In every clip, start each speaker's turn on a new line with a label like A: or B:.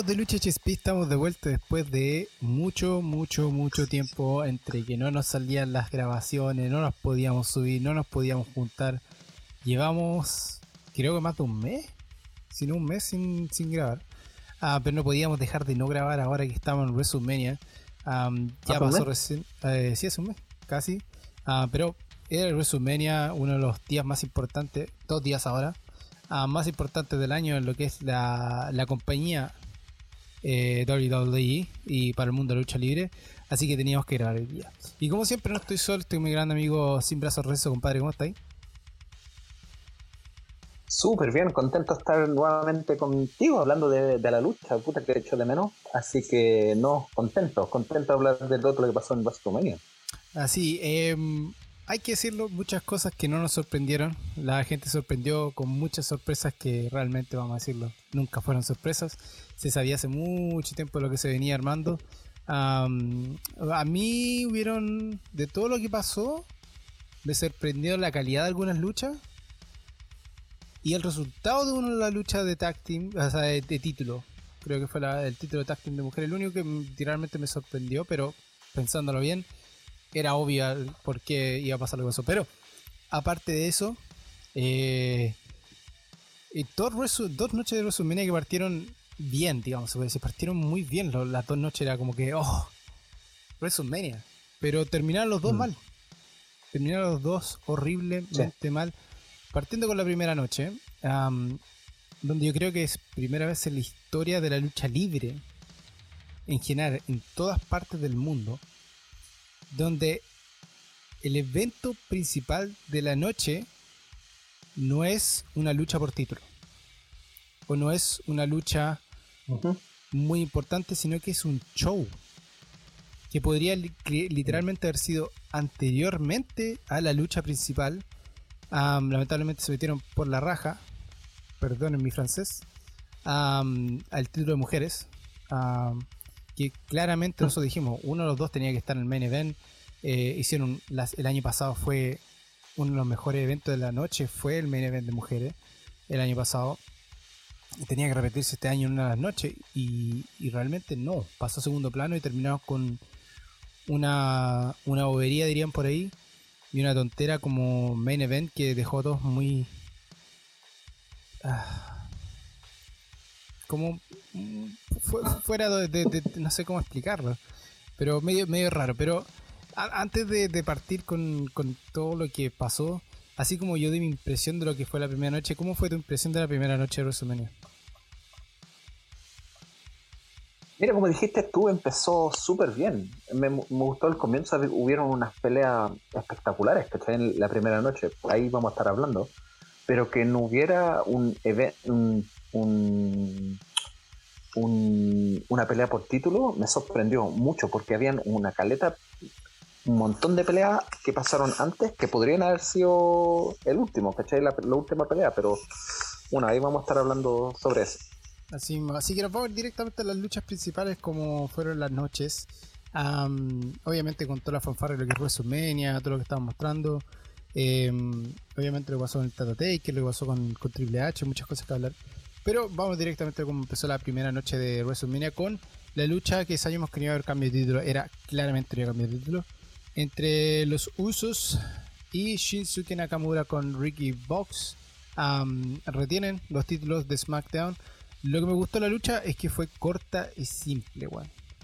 A: amigos de Lucha HSP, estamos de vuelta después de mucho, mucho, mucho tiempo entre que no nos salían las grabaciones, no nos podíamos subir, no nos podíamos juntar. Llevamos, creo que más de un mes, si no un mes sin, sin grabar. Ah, pero no podíamos dejar de no grabar ahora que estamos en WrestleMania. ya pasó recién, eh, sí, es un mes, casi. Ah, pero era el WrestleMania, uno de los días más importantes, dos días ahora, más importantes del año en lo que es la, la compañía eh, WWE y para el mundo de la lucha libre. Así que teníamos que grabar el día. Y como siempre, no estoy solo, estoy con mi gran amigo Sin Brazos Rezo, compadre. ¿Cómo estáis?
B: Súper bien, contento de estar nuevamente contigo hablando de, la lucha, puta que he hecho de menos. Así que no, contento, contento de hablar de todo lo que pasó en WrestleMania.
A: Así, eh, hay que decirlo, muchas cosas que no nos sorprendieron. La gente sorprendió con muchas sorpresas que realmente, vamos a decirlo, nunca fueron sorpresas. Se sabía hace mucho tiempo lo que se venía armando. a mí hubieron, de todo lo que pasó, me sorprendió la calidad de algunas luchas y el resultado de una de las luchas de tag team, o sea, de, título. Creo que fue el título de tag team de mujer, el único que realmente me sorprendió, pero pensándolo bien, era obvia por qué iba a pasar algo eso. Pero, aparte de eso, eh, dos, dos noches de WrestleMania que partieron bien, digamos, se partieron muy bien. Las dos noches era como que, oh, WrestleMania. Pero terminaron los dos mm. mal. Terminaron los dos horriblemente mal. Partiendo con la primera noche, donde yo creo que es primera vez en la historia de la lucha libre, en general, en todas partes del mundo, donde el evento principal de la noche no es una lucha por título. O no es una lucha muy importante, sino que es un show. Que podría literalmente haber sido anteriormente a la lucha principal. lamentablemente se metieron por la raja. Perdonen mi francés. al título de mujeres que claramente nosotros dijimos, uno de los dos tenía que estar en el main event. Eh, hicieron el año pasado fue uno de los mejores eventos de la noche, fue el main event de mujeres el año pasado. Tenía que repetirse este año en una de las noches y, realmente no, pasó segundo plano y terminamos con una, una bobería, dirían por ahí, y una tontera como main event que dejó a todos muy... Ah, como fuera de, no sé cómo explicarlo, pero medio, medio raro. Pero antes de, partir con, todo lo que pasó, así como yo di mi impresión de lo que fue la primera noche, ¿cómo fue tu impresión de la primera noche de WrestleMania?
B: Mira, como dijiste tú, empezó súper bien. Me, gustó el comienzo, hubieron unas peleas espectaculares, que En la primera noche, ahí vamos a estar hablando. Pero que no hubiera un, un, un una pelea por título me sorprendió mucho porque habían una caleta, un montón de peleas que pasaron antes que podrían haber sido el último, ¿cachai? La, última pelea, pero bueno, ahí vamos a estar hablando sobre eso.
A: Así, así que nos vamos directamente a las luchas principales como fueron las noches. obviamente con toda la fanfarra lo que fue WrestleMania, todo lo que estaban mostrando. Em, obviamente lo que pasó con el Tata Taker, lo que pasó con, con Triple H, muchas cosas que hablar. Pero vamos directamente a cómo empezó la primera noche de WrestleMania con la lucha que sabíamos que iba a haber cambio de título. Era claramente un cambio de título. Entre los Usos y Shinsuke Nakamura con Ricky Box. retienen los títulos de SmackDown. Lo que me gustó la lucha es que fue corta y simple,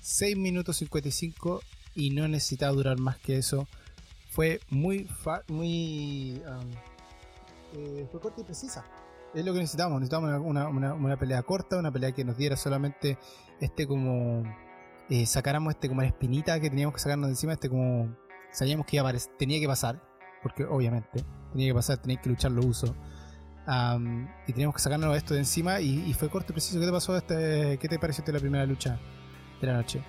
A: 6 minutos 55 y no necesitaba durar más que eso. Fue muy, muy eh, fue corta y precisa es lo que necesitamos. Necesitamos una, pelea corta, una pelea que nos diera solamente este como. Eh, sacáramos este como la espinita que teníamos que sacarnos de encima, este como. Sabíamos que iba a tenía que pasar, porque obviamente tenía que pasar, tenía que luchar los usos. y teníamos que sacarnos esto de encima y, fue corto y preciso. ¿Qué te pasó? Este, ¿Qué te pareció de la primera lucha de la noche?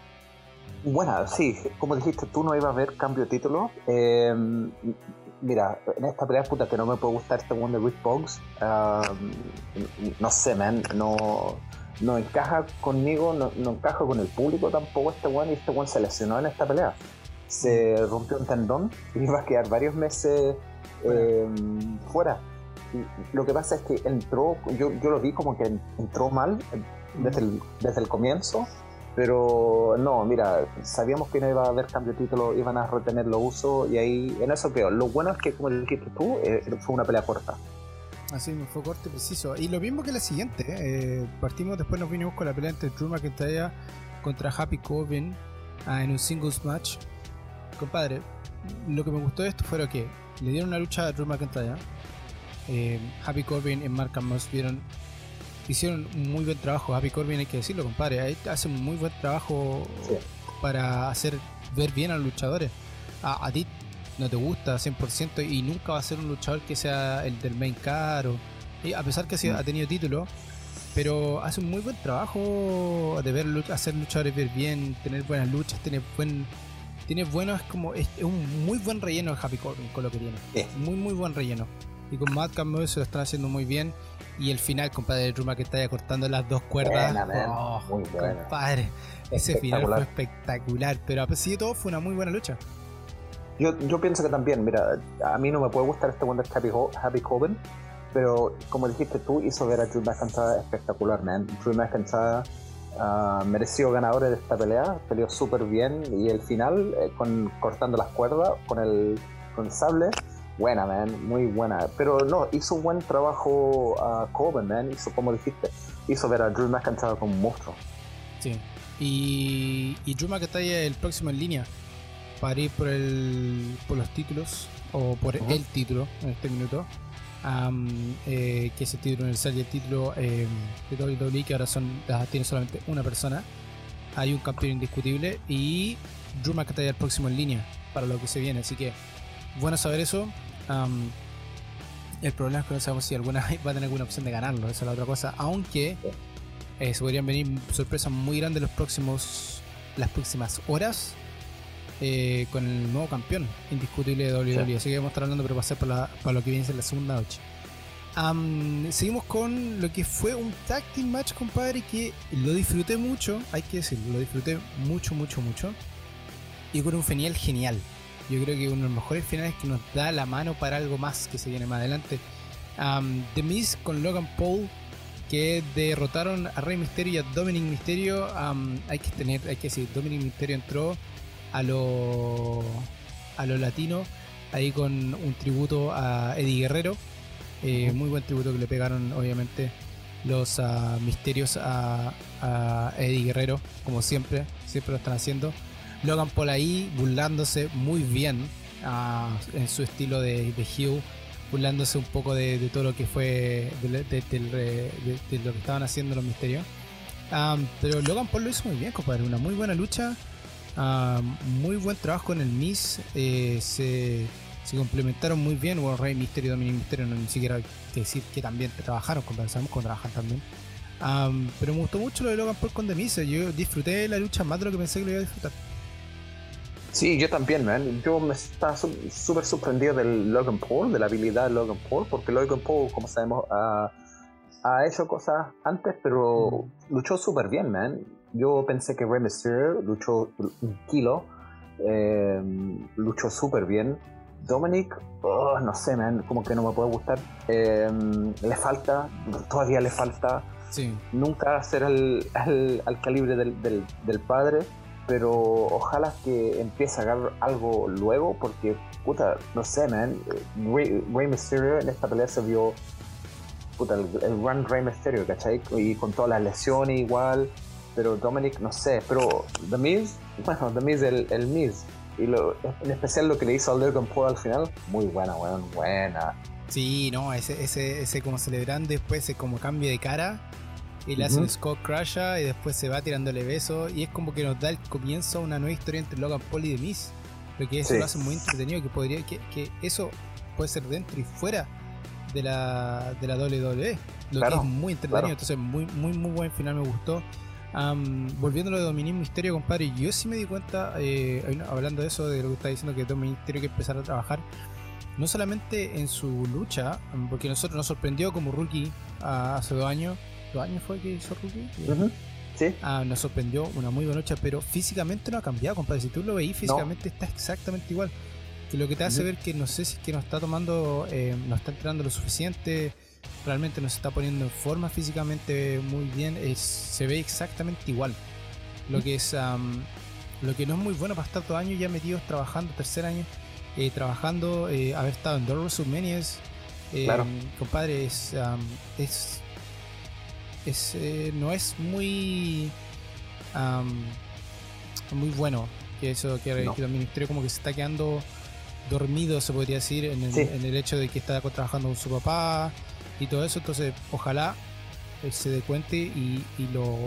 B: Bueno, sí, como dijiste, tú no ibas a ver cambio de título. Eh, mira, en esta pelea puta que no me puede gustar este one de Rick Boggs. no sé, man, no, no encaja conmigo, no, encaja con el público tampoco este one y este one se lesionó en esta pelea. Se rompió un tendón y iba a quedar varios meses fuera. Em, lo que pasa es que entró, yo, yo lo vi como que entró mal, desde el, desde el comienzo. Pero no, mira, sabíamos que no iba a haber cambio de título, iban a retener los usos y ahí en eso creo. Lo bueno es que, como dijiste tú, eh, fue una pelea corta.
A: Así fue corto y preciso. Y lo mismo que la siguiente. Eh, partimos, después nos vinimos con la pelea entre Drew McIntyre contra Happy Corbin ah, en un singles match. Compadre, lo que me gustó de esto fue lo que le dieron una lucha a Drew McIntyre. Eh, Happy Corbin y Mark Amos vieron, hicieron un muy buen trabajo. Happy Corbin, hay que decirlo, compadre. Hace un muy buen trabajo para hacer ver bien a los luchadores. A, a ti no te gusta 100% y nunca va a ser un luchador que sea el del main car. y a pesar que mm. ha tenido título, pero hace un muy buen trabajo de ver hacer luchadores ver bien, tener buenas luchas, tiene buen tiene buenos como es, un muy buen relleno de Happy Corbin con lo que tiene. Muy muy buen relleno. Y con Matt Campbell se lo están haciendo muy bien. Y el final, compadre de Ruma que está ya cortando las dos cuerdas. oh, muy Compadre, ese final fue espectacular. Pero a pesar de todo, fue una muy buena lucha.
B: Yo, yo pienso que también, mira, a mí no me puede gustar este Wonder Happy, Happy Corbin, pero como dijiste tú, hizo ver a Drew McIntyre espectacular, man. Drew McIntyre uh, mereció ganadores de esta pelea, peleó súper bien y el final, eh, con, cortando las cuerdas con el, con sable, buena, man, muy buena. Pero no, hizo un buen trabajo a Corbin, man, hizo como dijiste, hizo ver a Drew McIntyre como un monstruo.
A: Sí, y, y Drew McIntyre el próximo en línea para ir por, el, por los títulos o por el título en este minuto. Eh, que es el título universal y el título eh, de WWE que ahora son tiene solamente una persona. Hay un campeón indiscutible y Drew McIntyre el próximo en línea para lo que se viene. Así que bueno saber eso. El problema es que no sabemos si alguna va a tener alguna opción de ganarlo. Esa es la otra cosa. Aunque eh, se podrían venir sorpresas muy grandes los próximos las próximas horas eh, con el nuevo campeón indiscutible de WWE. Así que vamos a estar hablando, pero ser para, lo que viene ser la segunda noche. seguimos con lo que fue un tag team match, compadre, que lo disfruté mucho, hay que decirlo, lo disfruté mucho, mucho, mucho. Y con un final genial. Yo creo que uno de los mejores finales que nos da la mano para algo más que se viene más adelante. The Miz con Logan Paul que derrotaron a Rey Mysterio y a Dominic Mysterio. hay que tener, hay que decir, Dominic Mysterio entró a lo, a lo latino, ahí con un tributo a Eddie Guerrero. Eh, muy buen tributo que le pegaron, obviamente, los uh, misterios a, Eddie Guerrero, como siempre, siempre lo están haciendo. Logan Paul ahí burlándose muy bien uh, en su estilo de, de Hugh, burlándose un poco de, todo lo que fue, de, lo que estaban haciendo los misterios. Um, pero Logan Paul lo hizo muy bien, compadre, una muy buena lucha. Ah, muy buen trabajo con el Miss. Eh, se, complementaron muy bien. Bueno, Rey Misterio y Dominic Misterio no ni siquiera hay que decir que también trabajaron, conversamos con trabajan también. pero me gustó mucho lo de Logan Paul con The Miz. Yo disfruté la lucha más de lo que pensé que lo iba a disfrutar.
B: Sí, yo también, man. Yo me estaba súper sorprendido del Logan Paul, de la habilidad de Logan Paul, porque Logan Paul, como sabemos, ha, hecho cosas antes, pero luchó súper bien, man yo pensé que Rey Mysterio luchó un kilo, eh, luchó súper bien. Dominic, oh, no sé, man, como que no me puede gustar. Eh, le falta, todavía le falta. Nunca ser al, al, calibre del, del, padre, pero ojalá que empiece a agarrar algo luego, porque, puta, no sé, man. Rey, Mysterio en esta pelea se vio, puta, el, el gran Rey Mysterio, ¿cachai? Y con todas las lesiones igual pero Dominic no sé, pero The Miz, bueno, The Miz, el, Miz, y lo, en especial lo que le hizo al Logan Paul al final, muy buena, buena, buena.
A: Sí, no, ese, ese, ese como celebran después, ese como cambio de cara, y le hace un Scott Crusher y después se va tirándole besos, y es como que nos da el comienzo a una nueva historia entre Logan Paul y The Miz, lo que eso lo hace muy entretenido, que podría, que, que eso puede ser dentro y fuera de la, de la WWE, lo que es muy entretenido, entonces muy, muy, muy buen final, me gustó. Um, volviendo a lo de Dominic Misterio, compadre, yo sí me di cuenta, eh, hablando de eso, de lo que está diciendo que Dominic Misterio que empezar a trabajar, no solamente en su lucha, porque nosotros nos sorprendió como rookie hace dos años, ¿dos años fue que hizo rookie?
B: Sí.
A: Ah, nos sorprendió una muy buena lucha, pero físicamente no ha cambiado, compadre. Si tú lo veís, físicamente está exactamente igual. Que lo que te hace ver que no sé si es que no está tomando, eh, no está entrenando lo suficiente, realmente no se está poniendo en forma físicamente muy bien, se ve exactamente igual. Lo que es lo que no es muy bueno para estar dos años ya metidos trabajando, tercer año, eh, trabajando, eh, haber estado en dos WrestleManias. Eh, Compadre, es, es, eh, no es muy muy bueno que eso que, el ministerio como que se está quedando dormido se podría decir en el, hecho de que está trabajando con su papá y todo eso. Entonces ojalá se dé cuenta y, lo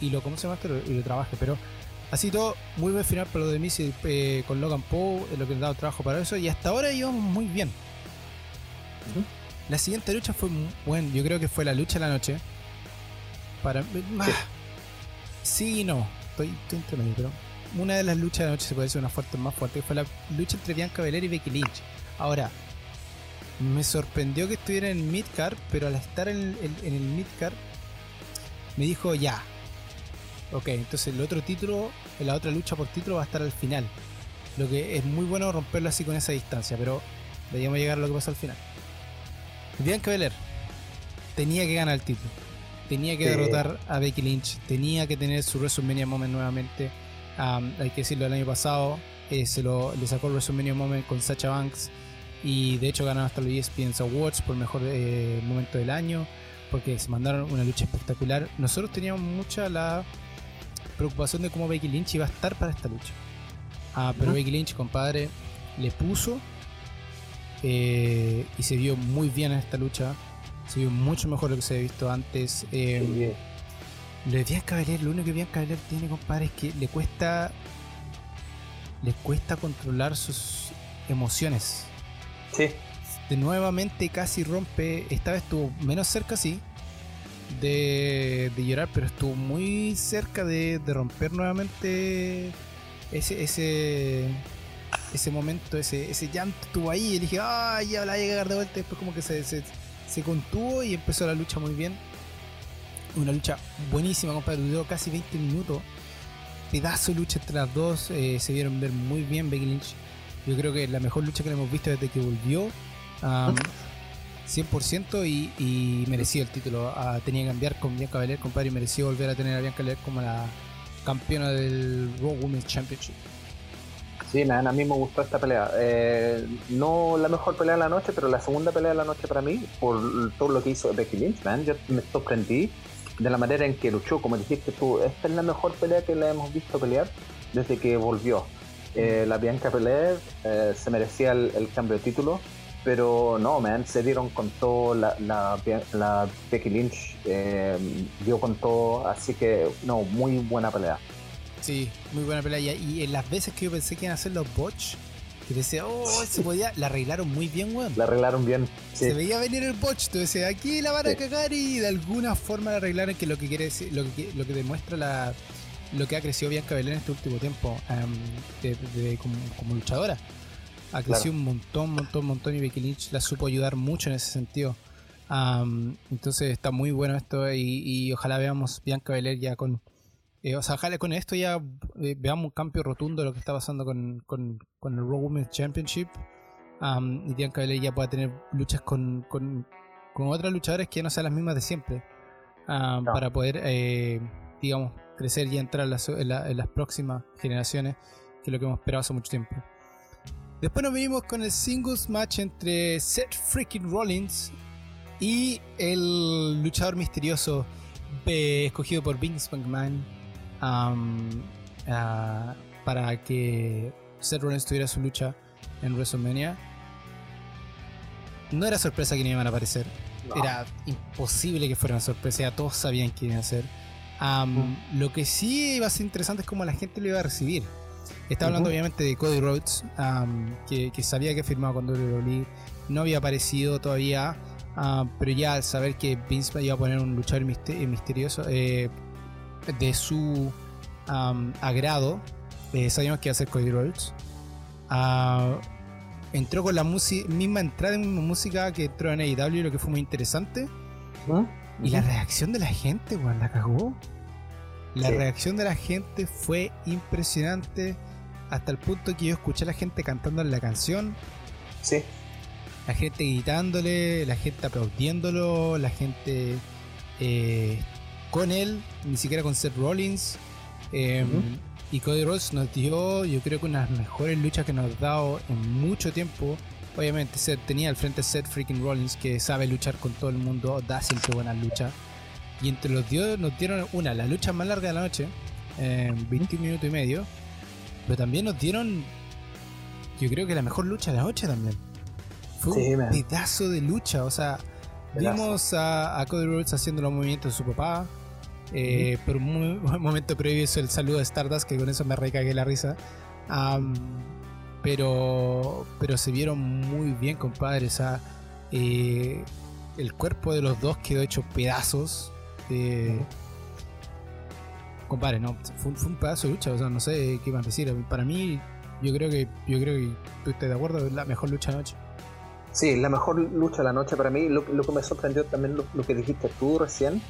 A: y lo cómo se llama y lo trabaje. Pero Así todo, muy buen final para lo de Missy eh, con Logan Poe, lo que le ha dado trabajo para eso, y hasta ahora íbamos muy bien. La siguiente lucha fue bueno, yo creo que fue la lucha de la noche. Para sí. y no, estoy, entre medio, pero una de las luchas de la noche se puede decir una fuerte más fuerte, fue la lucha entre Bianca Belair y Becky Lynch. Ahora, me sorprendió que estuviera en el midcard, pero al estar en en el midcard me dijo ya, Ok, entonces el otro título, la otra lucha por título va a estar al final. Lo que es muy bueno romperlo así con esa distancia, pero debíamos llegar a lo que pasó al final. Bianca Belair tenía que ganar el título. Tenía que derrotar a Becky Lynch. Tenía que tener su WrestleMania Moment nuevamente. hay que decirlo, el año pasado eh, se lo, le sacó el WrestleMania Moment con Sacha Banks. Y de hecho ganaron hasta los ESPN Awards por mejor eh, momento del año. Porque se mandaron una lucha espectacular. Nosotros teníamos mucha la preocupación de cómo Becky Lynch iba a estar para esta lucha. Ah, pero Becky Lynch, compadre, le puso eh, y se vio muy bien en esta lucha. Se vio mucho mejor de lo que se había visto antes. Eh, lo de lo único que Bianca Belair tiene, compadre, es que le cuesta. Le cuesta controlar sus emociones.
B: Sí.
A: De nuevamente casi rompe. Esta vez estuvo menos cerca, sí de, llorar, pero estuvo muy cerca de, romper nuevamente ese, ese, ese momento, ese, ese llanto estuvo ahí y dije, ay, ya la voy a cagar de vuelta. Después como que se, se, contuvo y empezó la lucha muy bien. Una lucha buenísima, compadre, duró casi 20 minutos. Pedazo de lucha entre las dos, eh, se vieron ver muy bien Becky Lynch. Yo creo que es la mejor lucha que le hemos visto desde que volvió. 100% y, y mereció el título. Ah, tenía que cambiar con Bianca Belair, compadre, y mereció volver a tener a Bianca Belair como la campeona del Raw Women's Championship.
B: Sí, nada, a mí me gustó esta pelea. Eh, no la mejor pelea de la noche, pero la segunda pelea de la noche para mí, por todo lo que hizo Becky Lynch, man, yo me sorprendí de la manera en que luchó. Como dijiste tú, esta es la mejor pelea que la hemos visto pelear desde que volvió. Eh, la Bianca Belair eh, se merecía el, cambio de título pero no, man, se dieron con todo, la, la, la Becky Lynch eh, dio con todo, así que no, muy buena pelea.
A: Sí, muy buena pelea. Y, en las veces que yo pensé que iban a hacer los botch, que decía, oh, se podía, la arreglaron muy bien, weón.
B: La arreglaron bien.
A: Se veía venir el botch, tú decías, aquí la van a cagar y de alguna forma la arreglaron, que lo que quiere decir, lo que, lo que demuestra la, lo que ha crecido Bianca Belén en este último tiempo em, como luchadora ha crecido un montón, montón, montón y Becky Lynch la supo ayudar mucho en ese sentido. entonces está muy bueno esto y, ojalá veamos Bianca Belair ya con... Eh, o sea, ojalá con esto ya eh, veamos un cambio rotundo de lo que está pasando con, con, el Raw Women's Championship. Y Bianca Belair ya pueda tener luchas con, con, otras luchadoras que no sean las mismas de siempre. Para poder, eh, digamos, crecer y entrar en las, en las próximas generaciones que es lo que hemos esperado hace mucho tiempo. Después nos venimos con el singles match entre Seth Freaking Rollins y el luchador misterioso escogido por Vince McMahon ah, para que Seth Rollins tuviera su lucha en WrestleMania. No era sorpresa que no iban a aparecer. Era imposible que fuera una sorpresa. Ya todos sabían que iban a ser. Lo que sí iba a ser interesante es cómo la gente lo iba a recibir. Está hablando obviamente de Cody Rhodes, que, sabía que firmaba con WWE, no había aparecido todavía, pero ya al saber que Vince iba a poner un luchador misterioso eh, de su agrado, eh, sabíamos que iba a ser Cody Rhodes. Ah, entró con la misma entrada de música que entró en AEW, lo que fue muy interesante. Y la reacción de la gente, weón, la cagó. La reacción de la gente fue impresionante hasta el punto que yo escuché a la gente cantando la canción.
B: Sí.
A: la gente gritándole, la gente aplaudiéndolo, la gente eh, con él, ni siquiera con Seth Rollins. Em, y Cody Rhodes nos dio, yo creo que una de las mejores luchas que nos ha dado en mucho tiempo. Obviamente Seth tenía al frente Seth freaking Rollins que sabe luchar con todo el mundo, da siempre buenas luchas. Y entre los dios nos dieron una, la lucha más larga de la noche, en 21 minutos y medio. Pero también nos dieron, yo creo que la mejor lucha de la noche también. Fue un pedazo de lucha, o sea, vimos a, Cody Rhodes haciendo los movimientos de su papá. Eh, Por un, momento previo hizo el saludo de Stardust, que con eso me recagué la risa. pero, pero se vieron muy bien, compadre. O sea, eh, el cuerpo de los dos quedó hecho pedazos. Eh, compadre, no, fue, un pedazo de lucha, o sea, no sé qué más decir. Para mí, yo creo que, yo creo que tú estás de acuerdo, es la mejor lucha de noche.
B: Sí, la mejor lucha de la noche para mí, lo, que me sorprendió también lo, que dijiste tú recién,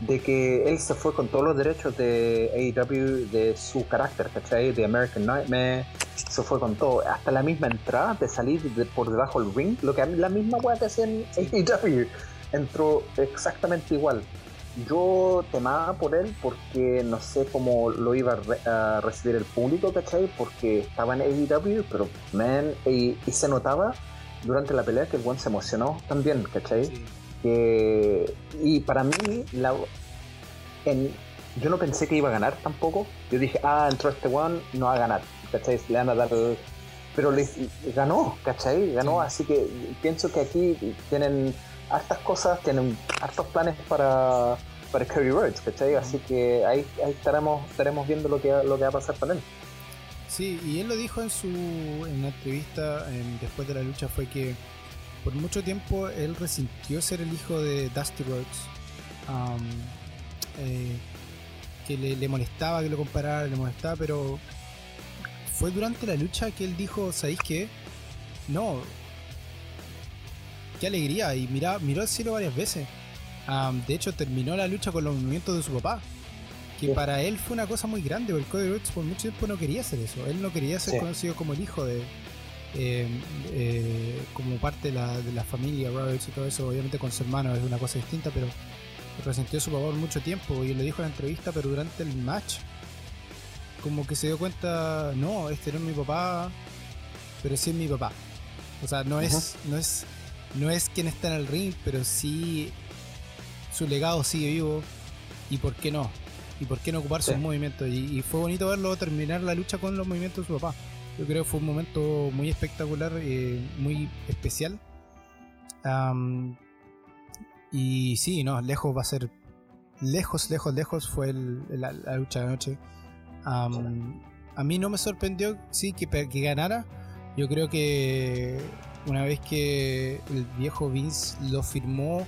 B: de que él se fue con todos los derechos de AEW, de su carácter, ¿cachai? De American Nightmare, se fue con todo, hasta la misma entrada de salir por debajo del ring, lo que la misma weá que hacía en AEW, entró exactamente igual yo temaba por él porque no sé cómo lo iba a, recibir el público, ¿cachai? Porque estaba en AEW, pero man, y, se notaba durante la pelea que el buen se emocionó también, ¿cachai? y para mí, la, yo no pensé que iba a ganar tampoco. Yo dije, ah, entró este one, no va a ganar, ¿cachai? Le van a dar Pero le, ganó, ¿cachai? Ganó, así que pienso que aquí tienen hartas cosas, tienen hartos planes para, para Curry Rhodes, ¿cachai? Así que ahí, ahí estaremos, estaremos viendo lo que, lo que va a pasar con él.
A: Sí, y él lo dijo en su en una entrevista después de la lucha, fue que por mucho tiempo él resintió ser el hijo de Dusty Rhodes. Eh, que le, le, molestaba que lo comparara, le molestaba, pero fue durante la lucha que él dijo, ¿sabéis qué? No, qué alegría. Y mira, miró al cielo varias veces. de hecho, terminó la lucha con los movimientos de su papá. Que para él fue una cosa muy grande, porque Cody Rhodes por mucho tiempo no quería hacer eso. Él no quería ser conocido como el hijo de. Em, eh, como parte de la, familia Rhodes y todo eso. Obviamente con su hermano es una cosa distinta, pero resintió su papá por mucho tiempo. Y él lo dijo en la entrevista, pero durante el match, como que se dio cuenta: no, este no es mi papá, pero sí es mi papá. O sea, no es, no es no es quien está en el ring, pero sí su legado sigue vivo. ¿Y por qué no? ¿Y por qué no ocupar sus movimientos? Y, fue bonito verlo terminar la lucha con los movimientos de su papá. Yo creo que fue un momento muy espectacular, eh, muy especial. y sí, no, lejos va a ser. Lejos, lejos, lejos fue la, lucha de noche. a mí no me sorprendió, sí, que, que ganara. Yo creo que una vez que el viejo Vince lo firmó,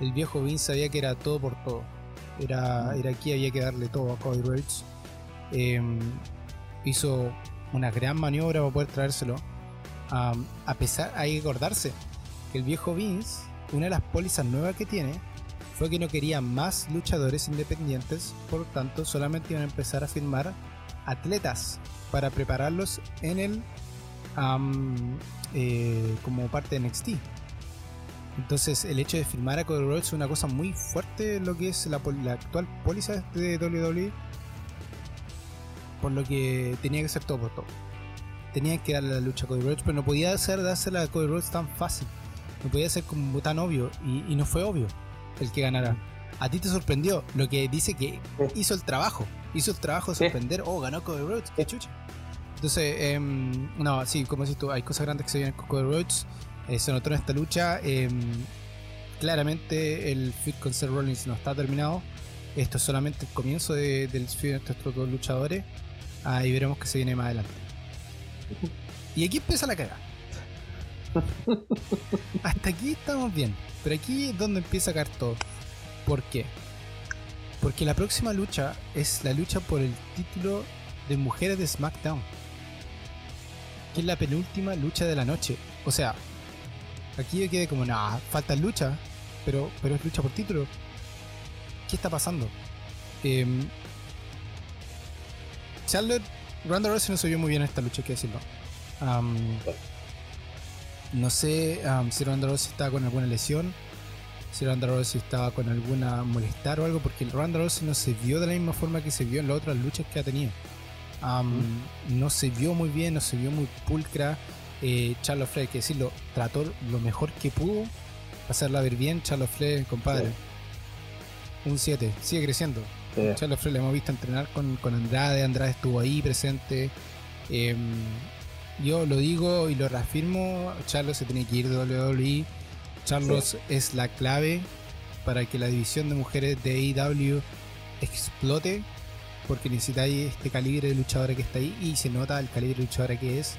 A: el viejo Vince sabía que era todo por todo. Era, era aquí, había que darle todo a Cody Rhodes. Em, hizo una gran maniobra para poder traérselo. a pesar, hay que acordarse que el viejo Vince, una de las pólizas nuevas que tiene, fue que no quería más luchadores independientes, por lo tanto solamente iban a empezar a firmar atletas para prepararlos en el eh, como parte de NXT. Entonces el hecho de firmar a Cody Rhodes es una cosa muy fuerte en lo que es la, actual póliza de WWE. Por lo que tenía que ser todo por todo. Tenía que darle la lucha a Cody Rhodes, pero no podía hacer dársela a Cody Rhodes tan fácil. No podía ser como tan obvio. Y, no fue obvio el que ganara. A ti te sorprendió lo que dice que hizo el trabajo. Hizo el trabajo de sorprender. Oh, ganó Cody Rhodes. Qué chucha. Entonces, em, no, sí, como decís tú, hay cosas grandes que se vienen con Cody Rhodes. Eh, se notó en esta lucha. Em, claramente el feud con Seth Rollins no está terminado. Esto es solamente el comienzo del feud entre estos dos luchadores. Ahí veremos que se viene más adelante. Y aquí empieza la caga. Hasta aquí estamos bien. Pero aquí es donde empieza a caer todo. ¿Por qué? Porque la próxima lucha es la lucha por el título de mujeres de SmackDown que es la penúltima lucha de la noche. O sea, aquí yo quedé como, nada, falta lucha, pero, pero es lucha por título. ¿Qué está pasando? Eh, Charlotte, Ronda Rousey no se vio muy bien en esta lucha, hay que decirlo. No sé um, si Ronda Rousey estaba con alguna lesión, si Ronda Rousey estaba con alguna molestar o algo, porque el Ronda Rousey no se vio de la misma forma que se vio en las otras luchas que ha tenido. Um, no se vio muy bien, no se vio muy pulcra. Eh, Charles Flair, que decirlo, trató lo mejor que pudo hacerla ver bien. Charles Flair, compadre. Un 7, sigue creciendo. Charles Flair le hemos visto entrenar con, con Andrade, Andrade estuvo ahí presente. Em, yo lo digo y lo reafirmo, Charlos se tiene que ir de WWE. Charlos es la clave para que la división de mujeres de AEW explote, porque necesitáis este calibre de luchadora que está ahí y se nota el calibre de luchadora que es.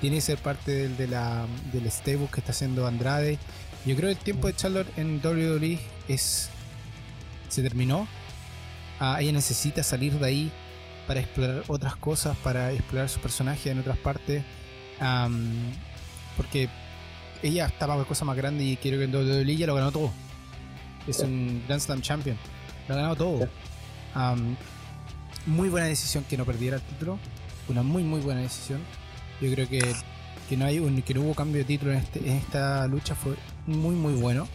A: Tiene que ser parte del, de la, del stable que está haciendo Andrade. Yo creo que el tiempo de Charlotte en WWE es se terminó. Ah, ella necesita salir de ahí para explorar otras cosas, para explorar su personaje en otras partes. porque ella estaba por cosas más grandes y quiero que en WWE ya lo ganó todo. Es un Grand Slam Champion. Lo ha ganado todo. muy buena decisión que no perdiera el título. Una muy muy buena decisión. Yo creo que, que no hay un, que no hubo cambio de título en, este, en esta lucha fue muy muy bueno.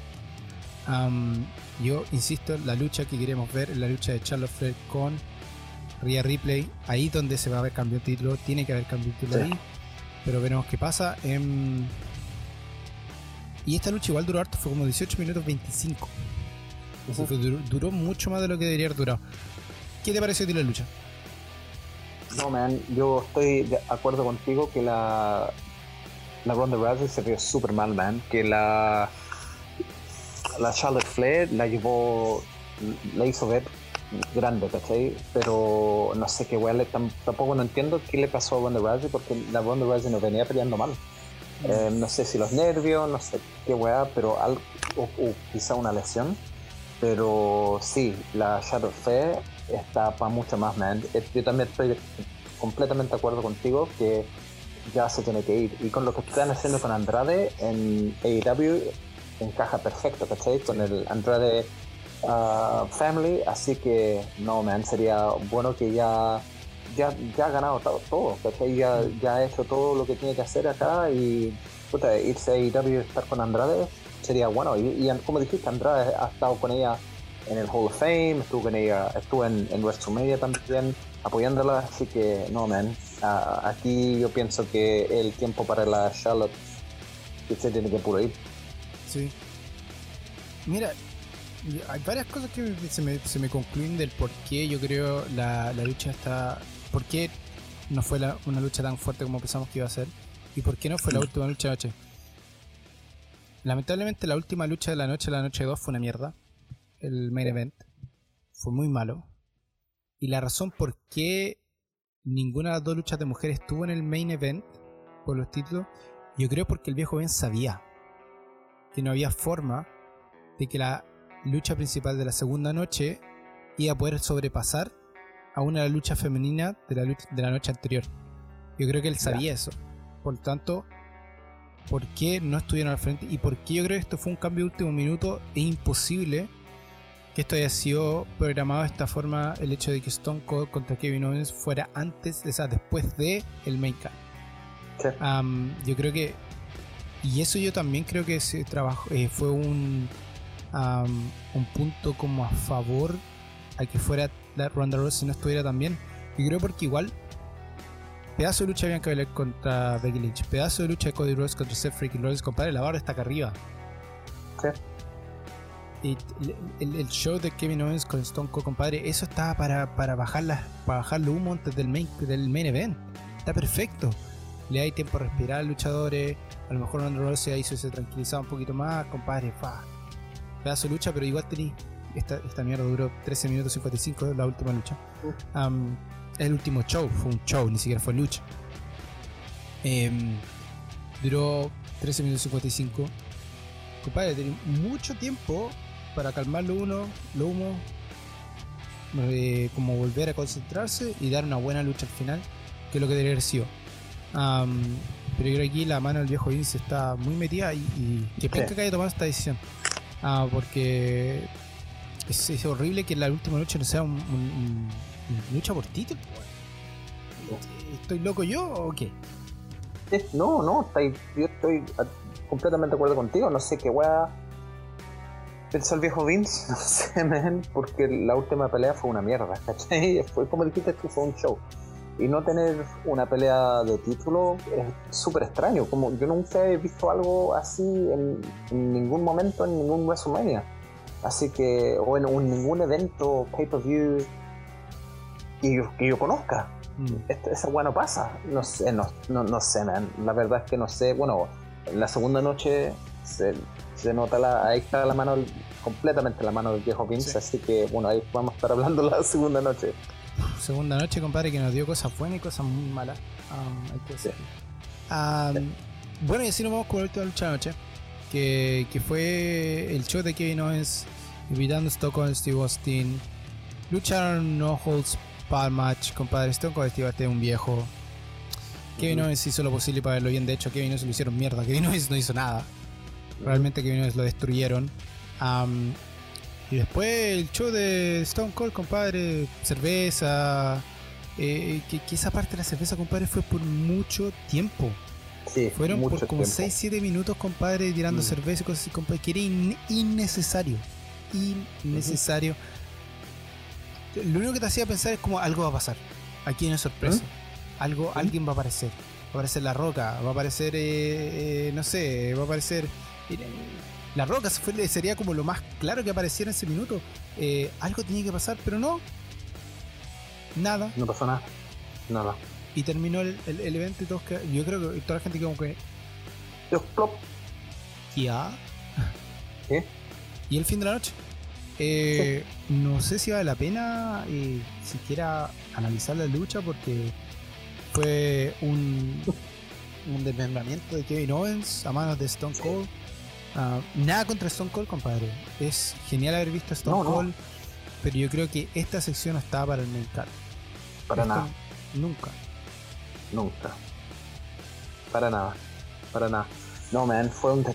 A: yo insisto, la lucha que queremos ver es la lucha de Charlotte Flair con Rhea Replay, ahí donde se va a ver cambio de título, tiene que haber cambio de título ahí, pero veremos qué pasa. Em, y esta lucha igual duró harto, fue como 18 minutos 25. duró, mucho más de lo que debería haber durado. ¿Qué te pareció de la lucha?
B: No, man, yo estoy de acuerdo contigo que la, la Ronda Rousey se vio super mal, man. Que la, la Charlotte Flair la llevó, la hizo ver grande, ¿cachai? Pero no sé qué weá, tampoco no entiendo qué le pasó a Ronda Rousey porque la Ronda Rousey no venía peleando mal. Eh, no sé si los nervios, no sé qué weá, pero algo, o, quizá una lesión. Pero sí, la Shadow Fe está para mucho más, man. Yo también estoy completamente de acuerdo contigo que ya se tiene que ir. Y con lo que están haciendo con Andrade en AEW encaja perfecto, ¿cachai? Con el Andrade Uh, family, así que no, man, sería bueno que ya ya, ya ha ganado todo, Ya, ya ha hecho todo lo que tiene que hacer acá y puta, irse a IW y estar con Andrade sería bueno. Y, como dijiste, Andrade ha estado con ella en el Hall of Fame, estuvo con ella, estuvo en, en WrestleMania también apoyándola, así que no, man, aquí yo pienso que el tiempo para la Charlotte se tiene que puro ir.
A: Sí. Mira, hay varias cosas que se me, se me concluyen del por qué yo creo la, la lucha está. ¿Por qué no fue una lucha tan fuerte como pensamos que iba a ser? ¿Y por qué no fue la mm. última lucha de noche? Lamentablemente, la última lucha de la noche, la noche 2, fue una mierda. El main event fue muy malo. Y la razón por qué ninguna de las dos luchas de mujeres estuvo en el main event por los títulos, yo creo porque el viejo Ben sabía que no había forma de que la lucha principal de la segunda noche iba a poder sobrepasar a una lucha femenina de la, de la noche anterior. Yo creo que él sabía eso. Por lo tanto, ¿por qué no estuvieron al frente? Y por qué yo creo que esto fue un cambio de último minuto. Es imposible que esto haya sido programado de esta forma. El hecho de que Stone Cold contra Kevin Owens fuera antes, o sea, después de el main yo creo que. Y eso yo también creo que ese trabajo eh, fue un un punto como a favor a que fuera la Ronda Rousey si no estuviera también. Y creo porque igual pedazo de lucha de Bianca Belair contra Becky Lynch, pedazo de lucha de Cody Rhodes contra Seth Freaking Rollins, compadre, la barra está acá arriba. Y el, show de Kevin Owens con Stone Cold, compadre, eso estaba para, para bajar para bajarlo humo antes del main, del main event. Está perfecto. Le hay tiempo a respirar al luchadores. A lo mejor Ronda Rousey ahí se tranquilizaba un poquito más, compadre. Fa, pedazo de lucha, pero igual tení. Esta, esta mierda duró 13 minutos 55, la última lucha. el último show, fue un show, ni siquiera fue lucha. Em, duró 13 minutos 55. Compadre, tenía mucho tiempo para calmar lo uno, lo humo, eh, como volver a concentrarse y dar una buena lucha al final, que es lo que debería haber sido. pero yo creo que aquí la mano del viejo Vince está muy metida y, y que penca que haya tomado esta decisión. Ah, porque es, horrible que la última noche no sea un, lucha por título. ¿Estoy loco yo o qué?
B: no, no, yo estoy completamente de acuerdo contigo. No sé qué weá pensó el viejo Vince, no sé, man, porque la última pelea fue una mierda, ¿cachai? Fue como dijiste tú, fue un show. Y no tener una pelea de título es súper extraño. Como yo nunca he visto algo así en, ningún momento, en ningún WrestleMania. Así que, o en ningún evento pay-per-view que yo, que yo conozca. Mm. esa weá no pasa. No sé, no, no, sé, man. La verdad es que no sé. Bueno, en la segunda noche se, se nota la, ahí está la mano, completamente la mano del viejo Vince, así que bueno, ahí vamos a estar hablando la segunda noche.
A: Segunda noche, compadre, que nos dio cosas buenas y cosas muy malas. Um, um, bueno, y así nos vamos con la última lucha noche, que, que fue el show de Kevin Owens invitando a Stone Steve Austin. Lucharon no holds bar match, compadre. Stone Cold Steve Austin un viejo. Kevin Owens hizo lo posible para verlo bien. De hecho, Kevin Owens lo hicieron mierda. Kevin Owens no hizo nada. Realmente que lo destruyeron. y después el show de Stone Cold, compadre, cerveza. Eh, que, esa parte de la cerveza, compadre, fue por mucho tiempo.
B: Sí,
A: Fueron por como 6-7 minutos, compadre, tirando mm. cerveza y cosas así, compadre, que era innecesario. Innecesario. Lo único que te hacía pensar es como algo va a pasar. Aquí hay una sorpresa. ¿Mm? Algo, ¿Mm? alguien va a aparecer. Va a aparecer la roca, va a aparecer, eh, eh, no sé, va a aparecer la Roca sería como lo más claro que apareciera en ese minuto. Eh, algo tenía que pasar, pero no. Nada.
B: No pasó nada. Nada.
A: Y terminó el, evento y todos que, Yo creo que toda la gente como que. Ya.
B: ¿Qué?
A: Y el fin de la noche. Eh, no sé si vale la pena eh, siquiera analizar la lucha porque fue un, un desmembramiento de Kevin Owens a manos de Stone Cold. Ah, nada contra Stone Cold, compadre. Es genial haber visto Stone Cold, pero yo creo que esta sección no estaba para el main
B: Para nada.
A: Nunca.
B: Nunca. Para nada. Para nada. No, man, fue un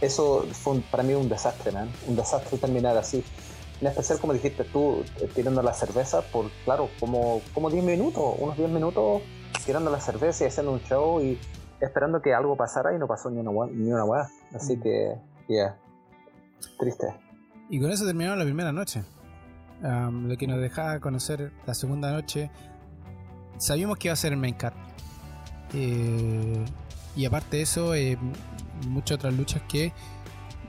B: eso fue para mí un desastre, man. Un desastre terminar así. En especial, como dijiste tú, eh, tirando la cerveza por, claro, como, como 10 minutos, unos 10 minutos tirando la cerveza y haciendo un show y esperando que algo pasara y no pasó ni una, ni una weá. Así mm. que, yeah, triste.
A: Y con eso terminamos la primera noche. lo que nos dejaba conocer la segunda noche. Sabíamos que iba a ser el main card. Eh, y aparte de eso, eh, muchas otras luchas que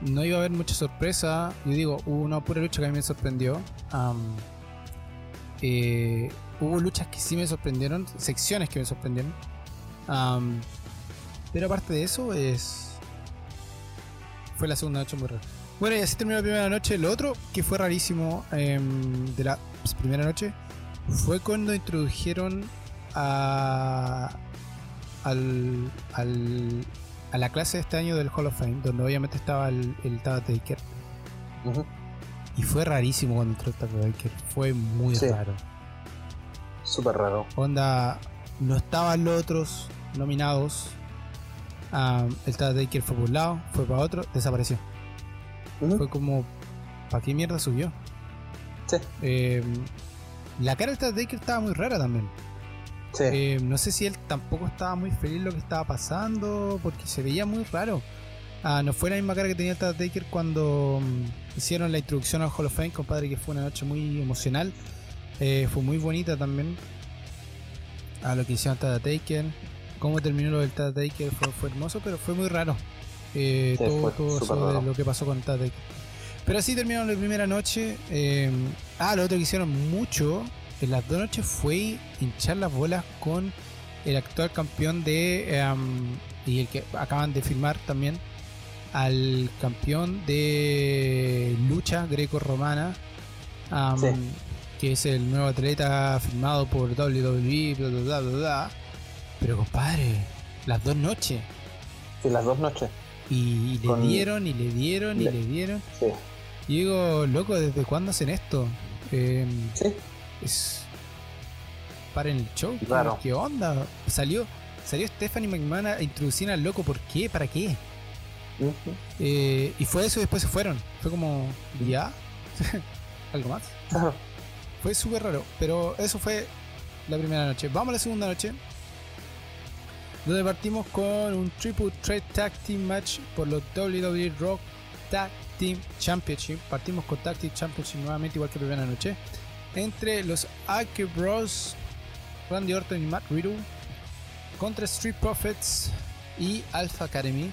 A: no iba a haber mucha sorpresa. Yo digo, hubo una pura lucha que a mí me sorprendió. Eh, hubo luchas que sí me sorprendieron, secciones que me sorprendieron. Pero aparte de eso, es. Fue la segunda noche muy rara. Bueno, y así terminó la primera noche. Lo otro que fue rarísimo em, de la primera noche fue cuando introdujeron a. Al, al, a la clase de este año del Hall of Fame, donde obviamente estaba el, el Taker. Y fue rarísimo cuando entró el Taker. Fue muy raro.
B: Súper raro.
A: Onda, no estaban los otros nominados el Tad Taker fue por un lado, fue para otro, desapareció. Fue como, ¿para qué mierda subió?
B: Sí.
A: Em, la cara del Taker estaba muy rara también.
B: Sí.
A: Em, no sé si él tampoco estaba muy feliz lo que estaba pasando, porque se veía muy raro. Ah, no fue la misma cara que tenía el Taker cuando mm, hicieron la introducción al Hall of Fame, compadre, que fue una noche muy emocional. Eh, fue muy bonita también. A lo que hicieron Taker cómo terminó lo del Taker fue, fue hermoso, pero fue muy raro. Eh, todo, eso de lo que pasó con Taker. Pero así terminó la primera noche. Eh, ah, lo otro que hicieron mucho en las dos noches fue hinchar las bolas con el actual campeón de. Em, y el que acaban de firmar también. Al campeón de lucha greco-romana. Que es el nuevo atleta firmado por WWE. Bla, bla, bla, bla, pero compadre, las dos noches.
B: Sí, las dos noches.
A: Y, le dieron, y le dieron, y le, dieron.
B: Sí.
A: Y digo, loco, ¿desde cuándo hacen esto? Eh,
B: sí.
A: Es. Paren el show.
B: Claro.
A: ¿Qué onda? Salió, salió Stephanie McMahon a introducir al loco. ¿Por qué? ¿Para qué? eh, y fue eso y después se fueron. Fue como, ¿ya? ¿Algo más? Fue súper raro. Pero eso fue la primera noche. Vamos a la segunda noche. Donde partimos con un Triple Threat Tag Team Match por los WWE Rock Tag Team Championship. Partimos con Tag Team Championship nuevamente, igual que primera noche. Entre los Ake Bros, Randy Orton y Matt Riddle. Contra Street Profits y Alpha Academy.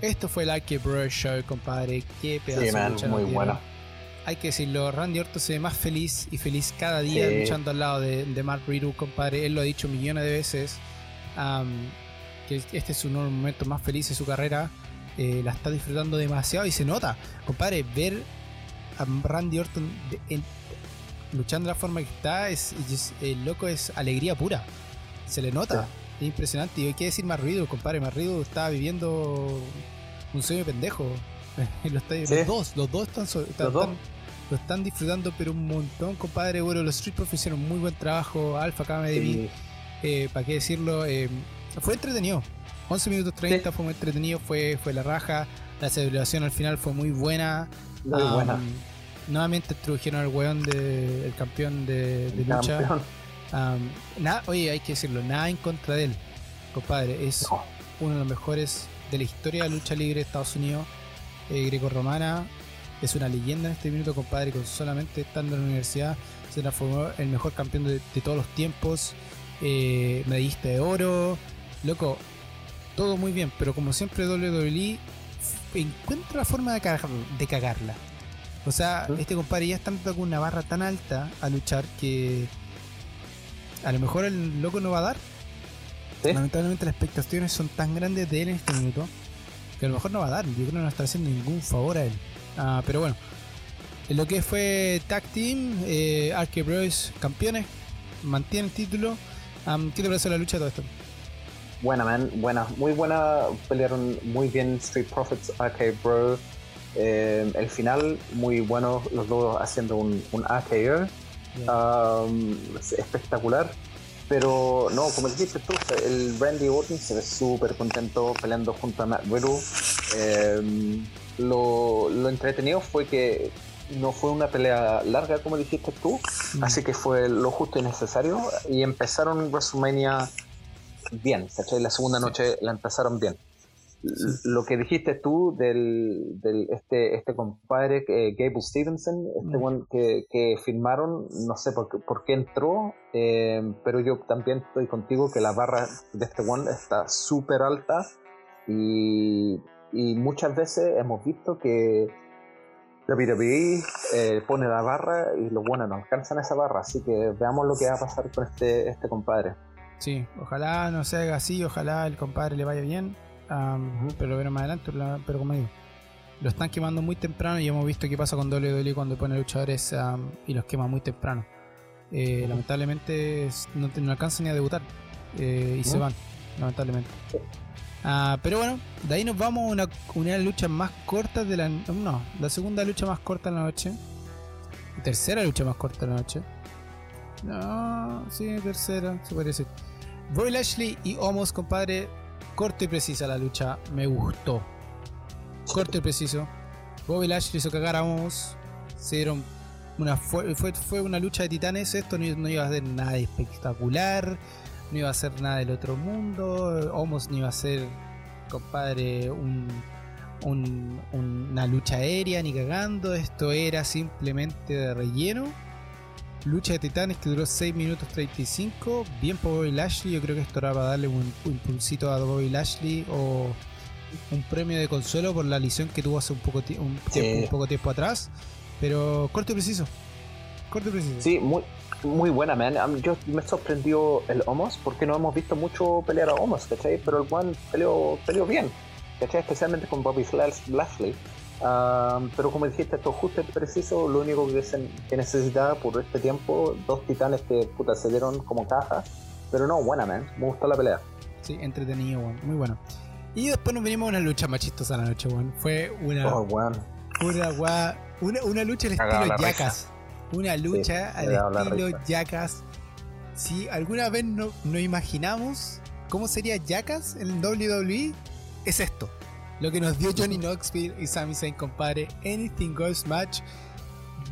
A: esto fue el Ake Bros Show, compadre. Qué pedazo
B: sí, man, muy bueno.
A: Hay que decirlo, Randy Orton se ve más feliz y feliz cada día luchando al lado de, de Matt Riddle, compadre. Él lo ha dicho millones de veces que este es su momento más feliz de su carrera. Eh, la está disfrutando demasiado y se nota, compadre, ver a Randy Orton luchando de la forma que está, es, el loco es alegría pura. Se le nota, es impresionante. Y hay que decir más ruido, compadre, más ruido está viviendo un sueño pendejo. los, dos, los dos están, lo están disfrutando, pero un montón, compadre. Bueno, los Street Profits hicieron muy buen trabajo. Alpha Academy eh, ¿para qué decirlo? Eh, fue entretenido. 11 minutos 30 fue muy entretenido, fue, fue la raja. La celebración al final fue muy buena.
B: Muy buena.
A: Nuevamente introdujeron al weón del campeón de, lucha. nada, oye, hay que decirlo, nada en contra de él, compadre. Es uno de los mejores de la historia de la lucha libre de Estados Unidos, eh, greco-romana. Es una leyenda en este minuto, compadre, con solamente estando en la universidad se transformó en el mejor campeón de todos los tiempos eh, medallista de oro, loco, todo muy bien, pero como siempre WWE encuentra la forma de, de cagarla. O sea, este compadre ya está con una barra tan alta a luchar que a lo mejor el loco no va a dar. Lamentablemente las expectaciones son tan grandes de él en este minuto que a lo mejor no va a dar. Yo creo que no está haciendo ningún favor a él. Ah, pero bueno, en lo que fue Tag Team, eh, Arke Bros campeones, mantiene el título. ¿Qué te parece la lucha de todo esto?
B: Buena, man, buena, muy buena. Pelearon muy bien Street Profits, AK Bro. Eh, el final, muy bueno, los dos haciendo un, un AKO. espectacular. Pero no, como dijiste tú, el Randy Orton se ve súper contento peleando junto a Matt Riddle. Eh, lo, lo entretenido fue que no fue una pelea larga como dijiste tú, mm. así que fue lo justo y necesario y empezaron WrestleMania bien, ¿cachai? La segunda noche la empezaron bien. Lo que dijiste tú del, del este, este compadre eh, Gable Stevenson, este mm. que, que, firmaron, no sé por, por qué entró, eh, pero yo también estoy contigo que la barra de este one está súper alta y, y muchas veces hemos visto que WWE eh, pone la barra y los buenos no alcanzan esa barra, así que veamos lo que va a pasar con este, este compadre.
A: Sí, ojalá no se haga así, ojalá el compadre le vaya bien, pero lo veremos más adelante, pero como digo, lo están quemando muy temprano y hemos visto qué pasa con WWE cuando pone luchadores y los quema muy temprano. Eh, lamentablemente no, no, alcanzan ni a debutar eh, y se van, lamentablemente. Ah, pero bueno, de ahí nos vamos a una, una lucha más corta de la. No, la segunda lucha más corta de la noche. Tercera lucha más corta de la noche. No, sí, tercera, se decir. Roy Lashley y Homos, compadre. Corto y precisa la lucha, me gustó. Corto y preciso. Bobby Lashley hizo cagar a Homos. Se dieron una fue, fue, una lucha de titanes. Esto no iba a ser nada espectacular no iba a ser nada del otro mundo, Homos no iba a ser, compadre, un, una lucha aérea ni cagando, esto era simplemente de relleno. Lucha de titanes que duró 6 minutos 35, bien por Bobby Lashley, yo creo que esto era para darle un, impulsito a Bobby Lashley o un premio de consuelo por la lesión que tuvo hace un poco, un, tiempo, un poco tiempo atrás, pero corto y preciso. Corto y preciso.
B: Sí, muy, muy buena, man. Yo me sorprendió el Homos porque no hemos visto mucho pelear a Homos, ¿cachai? Pero el One peleó, peleó bien, ¿cachai? Especialmente con Bobby Lashley. pero como dijiste, esto justo y preciso, lo único que, se, que necesitaba por este tiempo, dos titanes que puta se dieron como caja. Pero no, buena, man. Me gustó la pelea.
A: Sí, entretenido, muy bueno. Y después nos venimos a una lucha machistas a la noche, weón. Fue una.
B: Oh,
A: Una, una, una lucha al estilo Jackass. Una lucha al estilo Jackass. Si alguna vez no, no imaginamos cómo sería Jackass en WWE, es esto. Lo que nos dio Johnny Knoxville y Sami Zayn, compadre. Anything Goes Match.